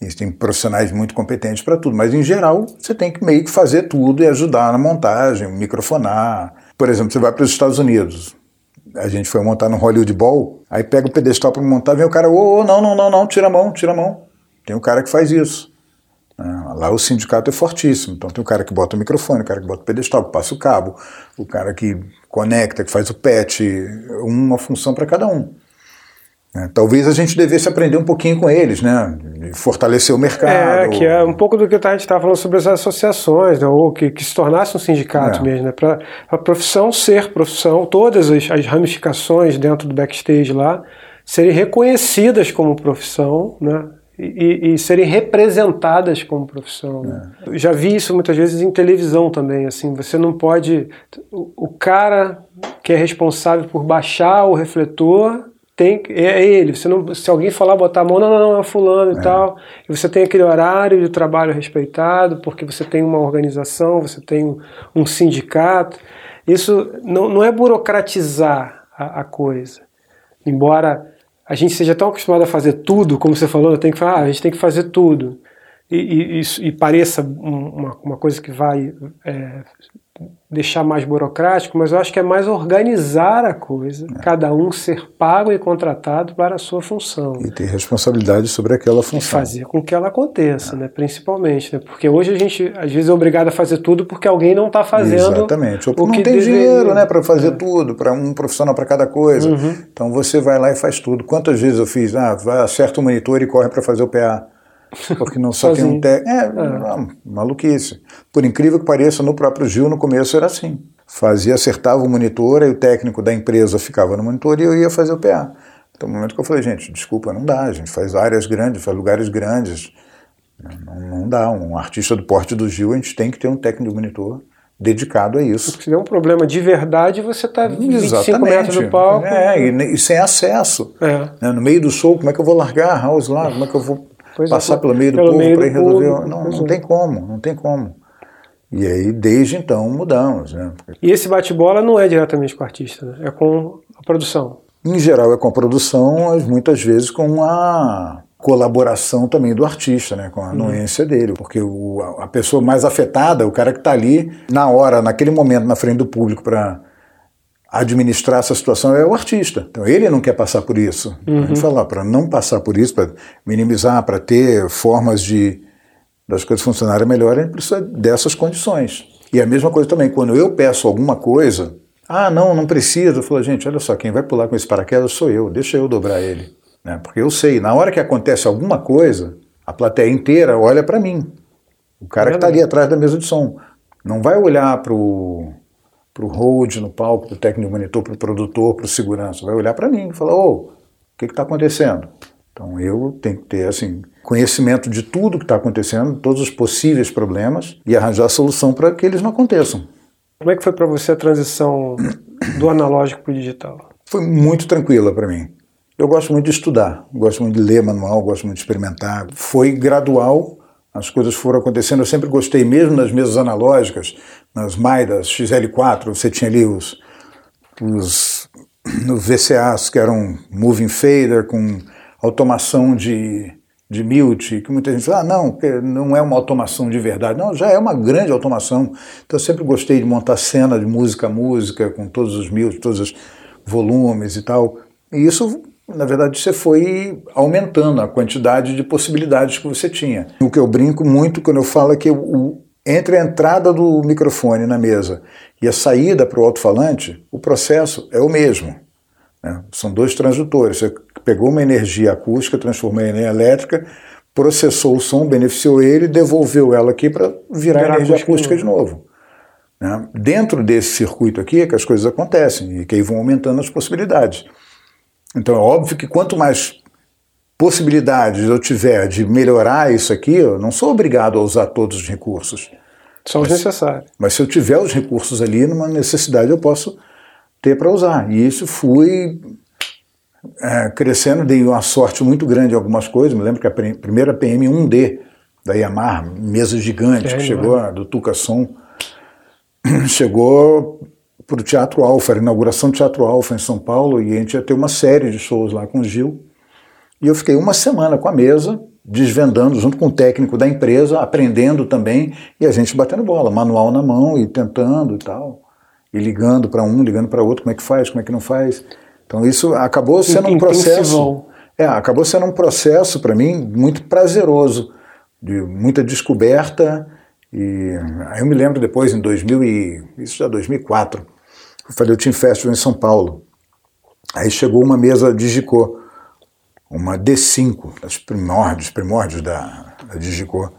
E tem profissionais muito competentes para tudo, mas em geral você tem que meio que fazer tudo e ajudar na montagem, microfonar. Por exemplo, você vai para os Estados Unidos, a gente foi montar no Hollywood Bowl, aí pega o pedestal para montar, vem o cara, ô, ô, não, não, não, não, tira a mão, tira a mão. Tem um cara que faz isso. né? Lá o sindicato é fortíssimo, então tem o cara que bota o microfone, o cara que bota o pedestal, que passa o cabo, o cara que conecta, que faz o patch, uma função para cada um. Né? Talvez a gente devesse aprender um pouquinho com eles, né? Fortalecer o mercado. É, que é um pouco do que a gente estava falando sobre as associações, né, ou que, que se tornasse um sindicato É. mesmo, né, para a profissão ser profissão, todas as, as ramificações dentro do backstage lá serem reconhecidas como profissão, né, e, e serem representadas como profissão. né. É. Já vi isso muitas vezes em televisão também, assim, você não pode, o, o cara que é responsável por baixar o refletor tem que- é ele. Você não, se alguém falar botar a mão, não, não, não, é fulano e tal. E você tem aquele horário de trabalho respeitado, porque você tem uma organização, você tem um, um sindicato. Isso não, não é burocratizar a, a coisa. Embora a gente seja tão acostumado a fazer tudo, como você falou, tem que falar, ah, a gente tem que fazer tudo. E, e, isso- e pareça um- uma, uma coisa que vai é, deixar mais burocrático, mas eu acho que é mais organizar a coisa, cada um ser pago e contratado para a sua função. E ter responsabilidade sobre aquela E função. fazer com que ela aconteça, né? principalmente. Né? Porque hoje a gente, às vezes, é obrigado a fazer tudo porque alguém não está fazendo Exatamente. Ou o porque que não tem deveria. É. dinheiro né, para fazer tudo, para um profissional para cada coisa. Uhum. Então você vai lá e faz tudo. Quantas vezes eu fiz? Ah, vai, acerta o monitor e corre para fazer o PA. Porque não só tem um técnico. É, não, maluquice. Por incrível que pareça, no próprio Gil, no começo era assim. Fazia, acertava o monitor, aí o técnico da empresa ficava no monitor e eu ia fazer o PA. Então, no momento que eu falei, gente, desculpa, não dá, a gente faz áreas grandes, faz lugares grandes. Não, não dá. Um artista do porte do Gil, a gente tem que ter um técnico de monitor dedicado a isso. Se der um problema de verdade, você está 25 metros do palco. É, e, e sem acesso. É. Né, No meio do show, como é que eu vou largar a house lá? Como é que eu vou Pois é, passar pelo meio do pelo povo para resolver? povo, não, não é. tem como, não tem como. E aí, desde então, mudamos. Né? E esse bate-bola não é diretamente com o artista, né? é com a produção. Em geral é com a produção, mas muitas vezes com a colaboração também do artista, né, com a anuência dele, porque o, a a pessoa mais afetada, o cara que está ali na hora, naquele momento, na frente do público para administrar essa situação é o artista. Então ele não quer passar por isso. A gente fala para não passar por isso, para minimizar, para ter formas de das coisas funcionarem melhor, a gente precisa dessas condições. E a mesma coisa também, quando eu peço alguma coisa, ah, não, não precisa. Eu falo, gente, olha só, quem vai pular com esse paraquedas sou eu, deixa eu dobrar ele. Né? Porque eu sei, na hora que acontece alguma coisa, a plateia inteira olha para mim. O cara que está ali atrás da mesa de som. Não vai olhar para o hold no palco, para o técnico monitor, para o produtor, para o segurança. Vai olhar para mim e falar, ô, o que está acontecendo? Então eu tenho que ter assim conhecimento de tudo que está acontecendo, todos os possíveis problemas e arranjar a solução para que eles não aconteçam. Como é que foi para você a transição do analógico para o digital? Foi muito tranquila para mim. Eu gosto muito de estudar, gosto muito de ler manual, gosto muito de experimentar. Foi gradual, as coisas foram acontecendo. Eu sempre gostei, mesmo nas mesas analógicas, nas Maidas XL4, você tinha ali os, os no VCAs, que eram moving fader com automação de, de mute, que muita gente fala, ah, não, não é uma automação de verdade. Não, já é uma grande automação. Então eu sempre gostei de montar cena de música a música, com todos os mute, todos os volumes e tal. E isso, na verdade, você foi aumentando a quantidade de possibilidades que você tinha. O que eu brinco muito quando eu falo é que o, entre a entrada do microfone na mesa e a saída para o alto-falante, o processo é o mesmo. Né? São dois transdutores. Você pegou uma energia acústica, transformou em energia elétrica, processou o som, beneficiou ele, devolveu ela aqui para virar, virar energia acústica de novo. Né? Dentro desse circuito aqui é que as coisas acontecem e que aí vão aumentando as possibilidades. Então é óbvio que quanto mais possibilidades eu tiver de melhorar isso aqui, eu não sou obrigado a usar todos os recursos. Só os necessários. Mas se eu tiver os recursos ali, numa necessidade eu posso ter para usar. E isso fui é, crescendo, dei uma sorte muito grande em algumas coisas. Me lembro que a primeira PM1D da Yamaha, mesa gigante, é, que chegou, é. do Tuca Som, [CLEARS THROAT] chegou para o Teatro Alfa, a inauguração do Teatro Alfa em São Paulo, e a gente ia ter uma série de shows lá com o Gil. E eu fiquei uma semana com a mesa, desvendando junto com o técnico da empresa, aprendendo também, e a gente batendo bola, manual na mão e tentando e tal. E ligando para um, ligando para outro, como é que faz, como é que não faz. Então isso acabou sendo um processo. É, acabou sendo um processo para mim muito prazeroso, de muita descoberta. E aí eu me lembro depois, em 2000 e, isso já 2004, eu falei o Team Festival em São Paulo. Aí chegou uma mesa Digicô uma D5, das primórdios, primórdios da, da Digicor.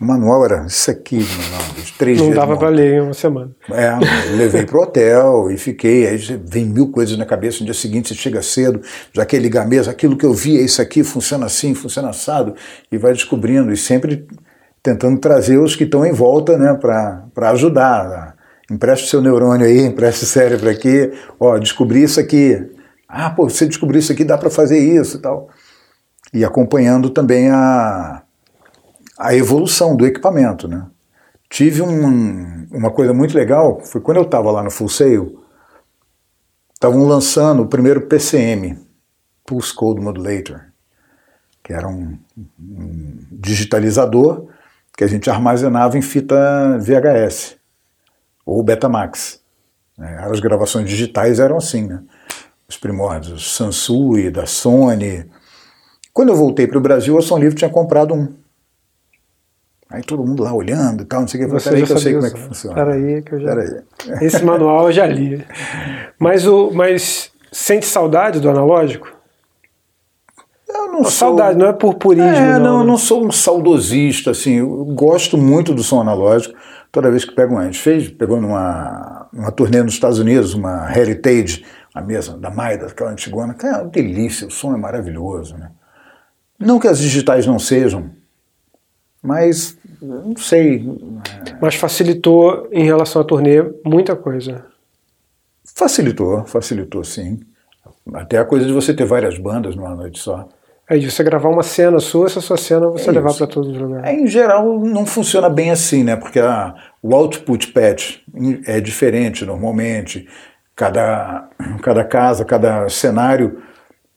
O manual era isso aqui, manual, três Não dava para ler em uma semana. É, levei para o hotel e fiquei. Aí vem mil coisas na cabeça. No dia seguinte você chega cedo, já quer ligar a mesa, aquilo que eu vi é isso aqui, funciona assim, funciona assado, e vai descobrindo. E sempre tentando trazer os que estão em volta né, para ajudar. Empreste o seu neurônio aí, empreste o cérebro aqui, ó, descobri isso aqui, ah, pô, você descobriu isso aqui, dá para fazer isso e tal. E acompanhando também a, a evolução do equipamento, né? Tive um, uma coisa muito legal, foi quando eu estava lá no Full Sail, estavam lançando o primeiro PCM, Pulse Code Modulator, que era um, um digitalizador que a gente armazenava em fita VHS ou Betamax. Né? As gravações digitais eram assim, né? os primórdios Sansui, da Sony. Quando eu voltei para o Brasil, a Som Livre tinha comprado um. Aí todo mundo lá olhando e tal, não sei o que. Você peraí que eu sei como é que funciona. Peraí que eu já... Peraí. [LAUGHS] Esse manual eu já li. Mas, o, mas sente saudade do analógico? Eu não, sou... Saudade, não é por purismo. É, não, não, não sou um saudosista, assim. Eu gosto muito do som analógico. Toda vez que pego um. A gente fez, pegou numa, numa turnê nos Estados Unidos, uma Heritage a mesa da Maida, aquela antigona, que é uma delícia, o som é maravilhoso. Né? Não que as digitais não sejam, mas não sei. Mas facilitou em relação à turnê muita coisa. Facilitou, facilitou sim. Até a coisa de você ter várias bandas numa noite só. É, de você gravar uma cena sua, essa sua cena você é levar para todos os lugares. É, em geral, não funciona bem assim, né? Porque a, o output patch é diferente normalmente cada, cada casa, cada cenário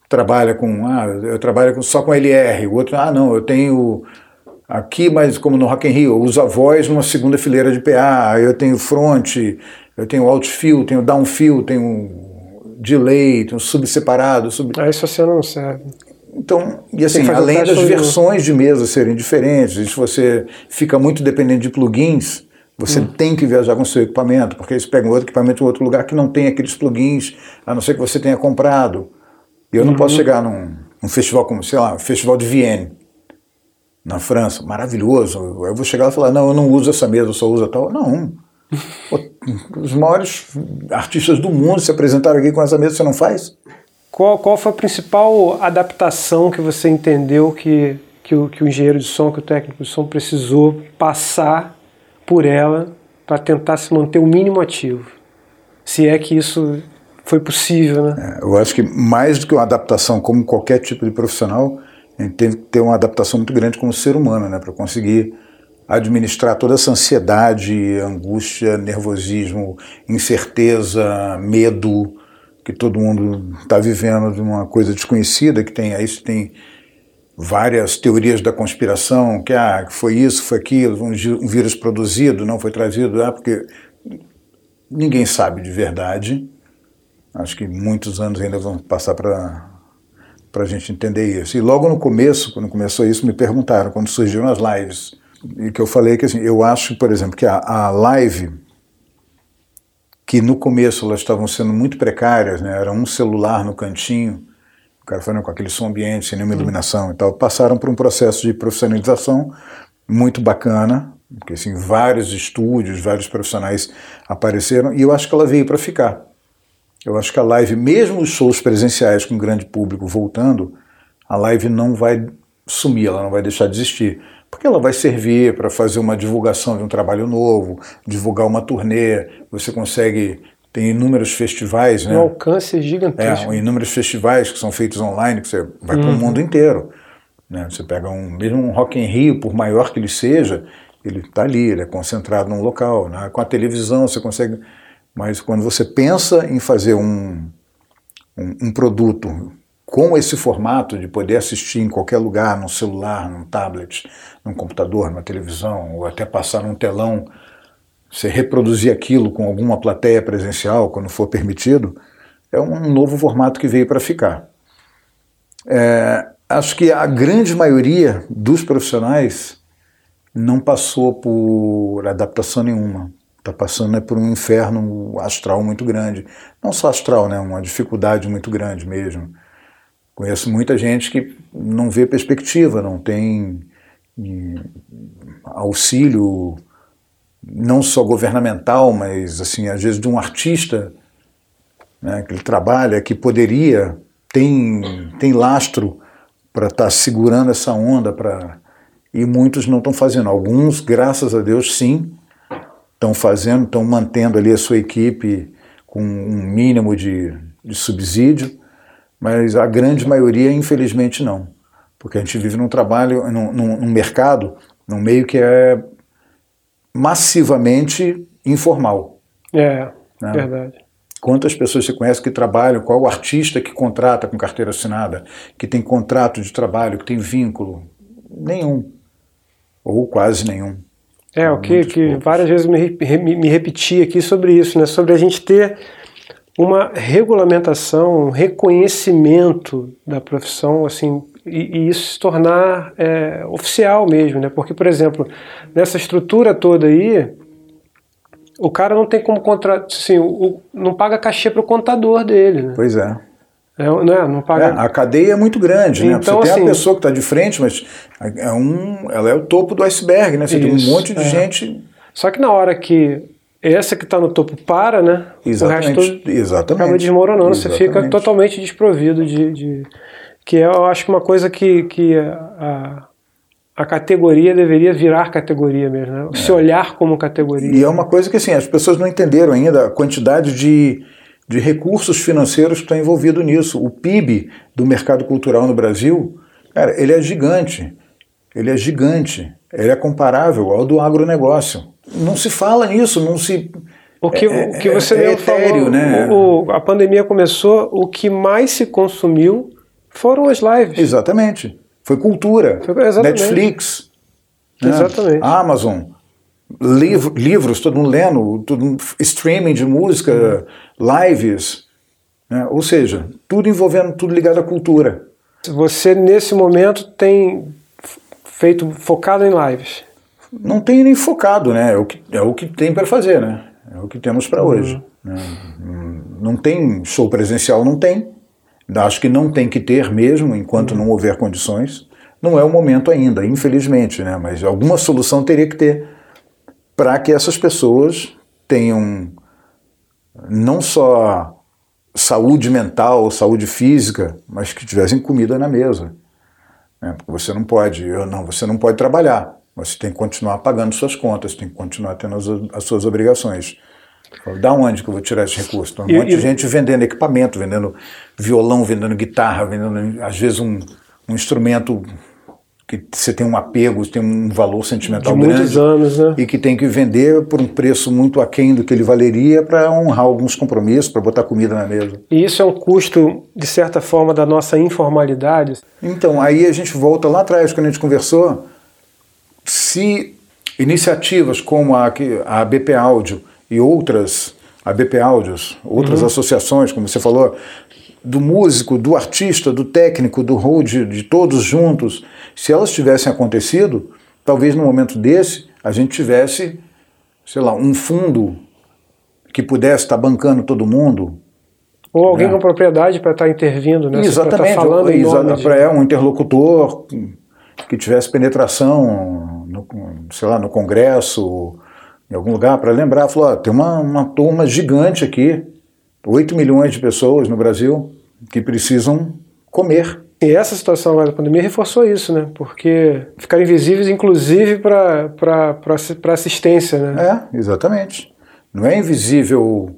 trabalha com, ah, eu trabalho só com LR, o outro, ah, não, eu tenho aqui, mas como no Rock in Rio, usa voz numa segunda fileira de PA, eu tenho front, eu tenho outfill, tenho downfill, tenho delay, tenho subseparado. Sub... Aí isso você não serve. Então, e assim, além das versões de mesa serem diferentes, se você fica muito dependente de plugins, você hum. tem que viajar com o seu equipamento, porque eles pegam outro equipamento em outro lugar que não tem aqueles plugins, a não ser que você tenha comprado. E eu não uhum. posso chegar num, num, festival como, sei lá, um festival de Vienne, na França, maravilhoso. Eu vou chegar lá e falar, não, eu não uso essa mesa, eu só uso tal. Não. [LAUGHS] Os maiores artistas do mundo se apresentaram aqui com essa mesa, você não faz? Qual, qual foi a principal adaptação que você entendeu que, que, o, que o engenheiro de som, que o técnico de som precisou passar por ela para tentar se manter o mínimo ativo. Se é que isso foi possível, né? É, eu acho que mais do que uma adaptação como qualquer tipo de profissional, a gente tem que ter uma adaptação muito grande como ser humano, né, para conseguir administrar toda essa ansiedade, angústia, nervosismo, incerteza, medo que todo mundo está vivendo de uma coisa desconhecida que tem aí tem várias teorias da conspiração, que ah, foi isso, foi aquilo, um, vírus produzido, não foi trazido, ah, porque ninguém sabe de verdade. Acho que muitos anos ainda vão passar para para a gente entender isso. E logo no começo, quando começou isso, me perguntaram, quando surgiram as lives, e que eu falei que assim, eu acho, por exemplo, que a, a live, que no começo elas estavam sendo muito precárias, né, era um celular no cantinho, o cara fazendo com aquele som ambiente, sem nenhuma iluminação e tal, passaram por um processo de profissionalização muito bacana, porque assim, vários estúdios, vários profissionais apareceram, e eu acho que ela veio para ficar. Eu acho que a live, mesmo os shows presenciais com grande público voltando, a live não vai sumir, ela não vai deixar de existir. Porque ela vai servir para fazer uma divulgação de um trabalho novo, divulgar uma turnê, você consegue tem inúmeros festivais, né? Um alcance gigantesco. É, inúmeros festivais que são feitos online, que você vai uhum. para o mundo inteiro. Né? Você pega um, mesmo um Rock in Rio, por maior que ele seja, ele está ali, ele é concentrado num local. Né? Com a televisão você consegue... Mas quando você pensa em fazer um, um, um produto com esse formato de poder assistir em qualquer lugar, num celular, num tablet, num computador, numa televisão, ou até passar num telão você reproduzir aquilo com alguma plateia presencial, quando for permitido, é um novo formato que veio para ficar. É, acho que a grande maioria dos profissionais não passou por adaptação nenhuma. Está passando né, por um inferno astral muito grande. Não só astral, né, uma dificuldade muito grande mesmo. Conheço muita gente que não vê perspectiva, não tem hum, auxílio não só governamental, mas assim às vezes de um artista né, que ele trabalha, que poderia tem tem lastro para estar tá segurando essa onda para e muitos não estão fazendo. Alguns, graças a Deus, sim, estão fazendo, estão mantendo ali a sua equipe com um mínimo de, de subsídio, mas a grande maioria, infelizmente, não. Porque a gente vive num trabalho, num, num, mercado, num meio que é massivamente informal. É, né? verdade. Quantas pessoas você conhece que trabalham, qual o artista que contrata com carteira assinada, que tem contrato de trabalho, que tem vínculo? Nenhum. Ou quase nenhum. É, o que, que várias vezes me, me, me repeti aqui sobre isso, né? sobre a gente ter uma regulamentação, um reconhecimento da profissão assim e, e isso se tornar é, oficial mesmo, né? Porque, por exemplo, nessa estrutura toda aí, o cara não tem como contra, assim, o, não paga cachê para o contador dele, né? Pois é. É, não, é, não paga... É, a cadeia é muito grande, né? Então, você tem assim, a pessoa que está de frente, mas é um, ela é o topo do iceberg, né? Você isso, tem um monte de é. gente. Só que na hora que essa que está no topo para, né? Exatamente. O resto exatamente. acaba desmoronando, exatamente. você fica totalmente desprovido de, de, que é, eu acho que uma coisa que, que a, a categoria deveria virar categoria mesmo, né? se é. olhar como categoria. E é uma coisa que assim, as pessoas não entenderam ainda a quantidade de, de recursos financeiros que estão envolvidos nisso. O PIB do mercado cultural no Brasil, cara, ele é gigante. Ele é gigante. Ele é comparável ao do agronegócio. Não se fala nisso, não se. O que, é, o que você é, é etéreo, falou, né? O, a pandemia começou, o que mais se consumiu foram as lives. Exatamente. Foi cultura. Foi, Netflix. Né? Exatamente. Amazon. Livro, livros, todo mundo lendo, todo streaming de música, lives. Né? Ou seja, tudo envolvendo, tudo ligado à cultura. Você, nesse momento, tem feito focado em lives? Não tem nem focado, né? É o que, é o que tem para fazer, né? É o que temos para uhum. hoje. Né? Não tem show presencial, não tem. Acho que não tem que ter mesmo, enquanto não houver condições. Não é o momento ainda, infelizmente, né? mas alguma solução teria que ter para que essas pessoas tenham não só saúde mental, saúde física, mas que tivessem comida na mesa. Né? Porque você não pode, eu não, você não pode trabalhar, você tem que continuar pagando suas contas, tem que continuar tendo as, as suas obrigações. Da onde que eu vou tirar esse recurso? Tem um e, monte de gente vendendo equipamento, vendendo violão, vendendo guitarra, vendendo às vezes um, um instrumento que você tem um apego, tem um valor sentimental de grande anos, né? e que tem que vender por um preço muito aquém do que ele valeria para honrar alguns compromissos, para botar comida na mesa. E isso é um custo, de certa forma, da nossa informalidade? Então, aí a gente volta lá atrás, quando a gente conversou, se iniciativas como a, a BP Áudio e outras, a BP Áudios, outras uhum. associações, como você falou, do músico, do artista, do técnico, do road, de todos juntos, se elas tivessem acontecido, talvez no momento desse a gente tivesse, sei lá, um fundo que pudesse estar bancando todo mundo Ou alguém com propriedade para estar intervindo, né? Exatamente. Tá falando em nome de... É um interlocutor que tivesse penetração, no, sei lá, no Congresso, em algum lugar, para lembrar, falou, ó, tem uma, uma turma gigante aqui, 8 milhões de pessoas no Brasil, que precisam comer. E essa situação da pandemia reforçou isso, né? Porque ficaram invisíveis, inclusive, para assistência, né? É, exatamente. Não é invisível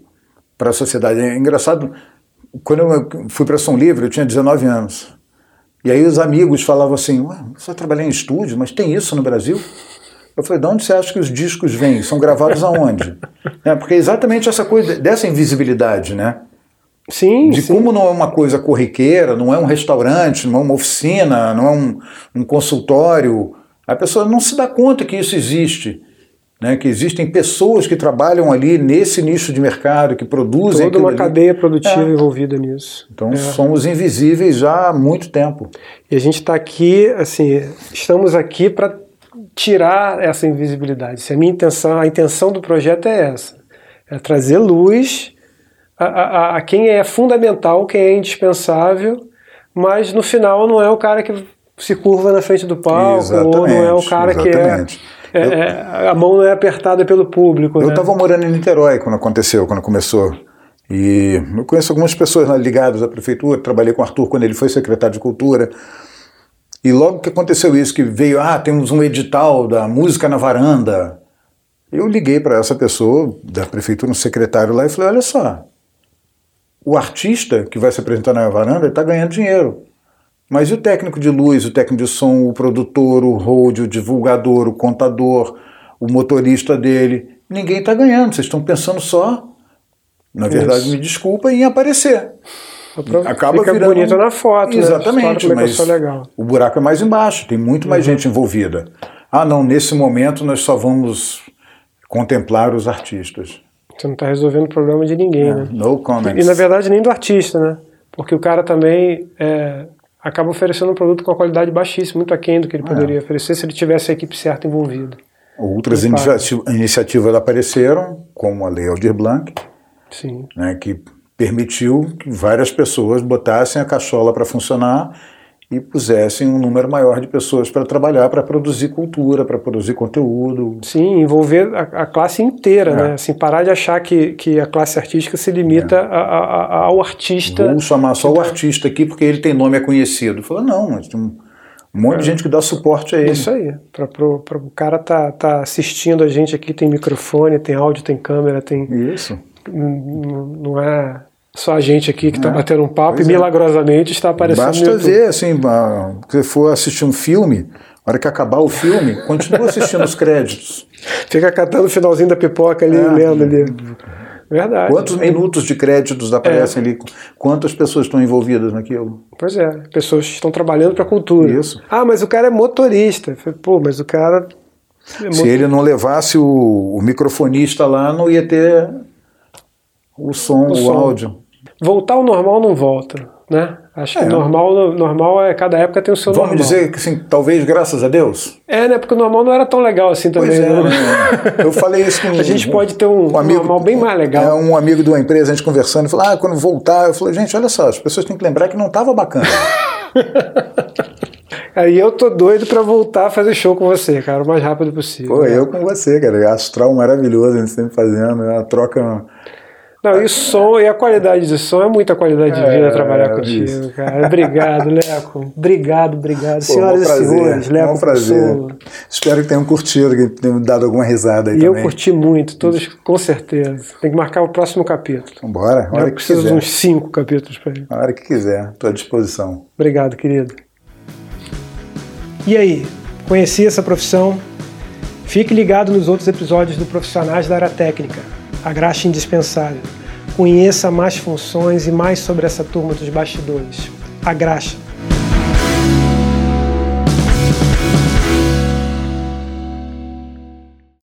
para a sociedade. É engraçado, quando eu fui para São Livre, eu tinha 19 anos. E aí os amigos falavam assim, você vai trabalhar em estúdio, mas tem isso no Brasil? Eu falei, de onde você acha que os discos vêm? São gravados aonde? [LAUGHS] é, porque é exatamente essa coisa dessa invisibilidade, né? Sim. De sim. como não é uma coisa corriqueira, não é um restaurante, não é uma oficina, não é um, um consultório. A pessoa não se dá conta que isso existe né, que existem pessoas que trabalham ali nesse nicho de mercado, que produzem. Toda uma ali. cadeia produtiva é. envolvida nisso. Então é. somos invisíveis já há muito tempo. E a gente está aqui, assim, estamos aqui para tirar essa invisibilidade. Se a minha intenção, a intenção do projeto é essa, é trazer luz a, a, a quem é fundamental, quem é indispensável, mas no final não é o cara que se curva na frente do palco, exatamente, ou não é o cara exatamente. que é é, é, a mão não é apertada pelo público. Eu estava né? morando em Niterói quando aconteceu, quando começou. E eu conheço algumas pessoas lá ligadas à prefeitura, trabalhei com o Arthur quando ele foi secretário de Cultura. E logo que aconteceu isso, que veio, ah, temos um edital da música na varanda. Eu liguei para essa pessoa da prefeitura, um secretário lá, e falei: olha só, o artista que vai se apresentar na varanda está ganhando dinheiro. Mas e o técnico de luz, o técnico de som, o produtor, o hold, o divulgador, o contador, o motorista dele? Ninguém está ganhando. Vocês estão pensando só, na verdade, Isso. me desculpa, em aparecer. Acaba Fica virando bonito na foto, né? Exatamente, né? mas legal. o buraco é mais embaixo, tem muito mais uhum. gente envolvida. Ah, não, nesse momento nós só vamos contemplar os artistas. Você não está resolvendo o problema de ninguém, é, né? No comments. E, na verdade nem do artista, né? Porque o cara também é, acaba oferecendo um produto com uma qualidade baixíssima, muito aquém do que ele é. poderia oferecer se ele tivesse a equipe certa envolvida. Outras iniciativas apareceram, como a Lei Aldir Blanc. Né, que permitiu que várias pessoas botassem a cachola para funcionar e pusessem um número maior de pessoas para trabalhar, para produzir cultura, para produzir conteúdo. Sim, envolver a, a classe inteira, é. né? Assim, parar de achar que, que a classe artística se limita é. a, a, ao artista. Vou chamar só o artista aqui porque ele tem nome é conhecido. Fala, não, mas tem um monte é. de gente que dá suporte a ele. Isso aí, para o cara tá, tá assistindo a gente aqui, tem microfone, tem áudio, tem câmera, tem... Isso. Não é só a gente aqui que está é, batendo um papo e é. milagrosamente está aparecendo. Basta ver, assim, se você for assistir um filme, na hora que acabar o filme, continua assistindo os créditos. [LAUGHS] Fica catando o finalzinho da pipoca ali, é. lendo ali. Verdade. Quantos minutos de créditos aparecem é. ali? Quantas pessoas estão envolvidas naquilo? Pois é, pessoas estão trabalhando para a cultura. Isso. Ah, mas o cara é motorista. Pô, mas o cara. É Se ele não levasse o, o, microfonista lá, não ia ter o som, o, o som. áudio voltar ao normal não volta, né? Acho que é. normal, normal é cada época tem o seu Vamos normal. dizer que assim, talvez graças a Deus. É, né? Porque o normal não era tão legal assim também. É, né? né? Eu falei isso com [LAUGHS] a gente pode ter um, um amigo, normal bem mais legal. É um amigo de uma empresa, a gente conversando, falou: "Ah, quando voltar", eu falei: "Gente, olha só, as pessoas têm que lembrar que não estava bacana". [LAUGHS] Aí eu tô doido para voltar a fazer show com você, cara, o mais rápido possível. Pô, né? eu com você, cara. Astral maravilhoso, a gente sempre fazendo, é uma troca não, e o som e a qualidade do som é muita qualidade de vida é, trabalhar contigo, isso. cara. Obrigado, Leco. Obrigado, obrigado. Pô, Senhoras e senhores, Leco. Um prazer. Espero que tenham curtido, que tenham dado alguma risada aí e também. eu curti muito, todos com certeza. Tem que marcar o próximo capítulo. Bora, hora eu que preciso de uns cinco capítulos para ir. A hora que quiser, estou à disposição. Obrigado, querido. E aí, conheci essa profissão? Fique ligado nos outros episódios do Profissionais da Área Técnica a graxa indispensável. Conheça mais funções e mais sobre essa turma dos bastidores. A graxa.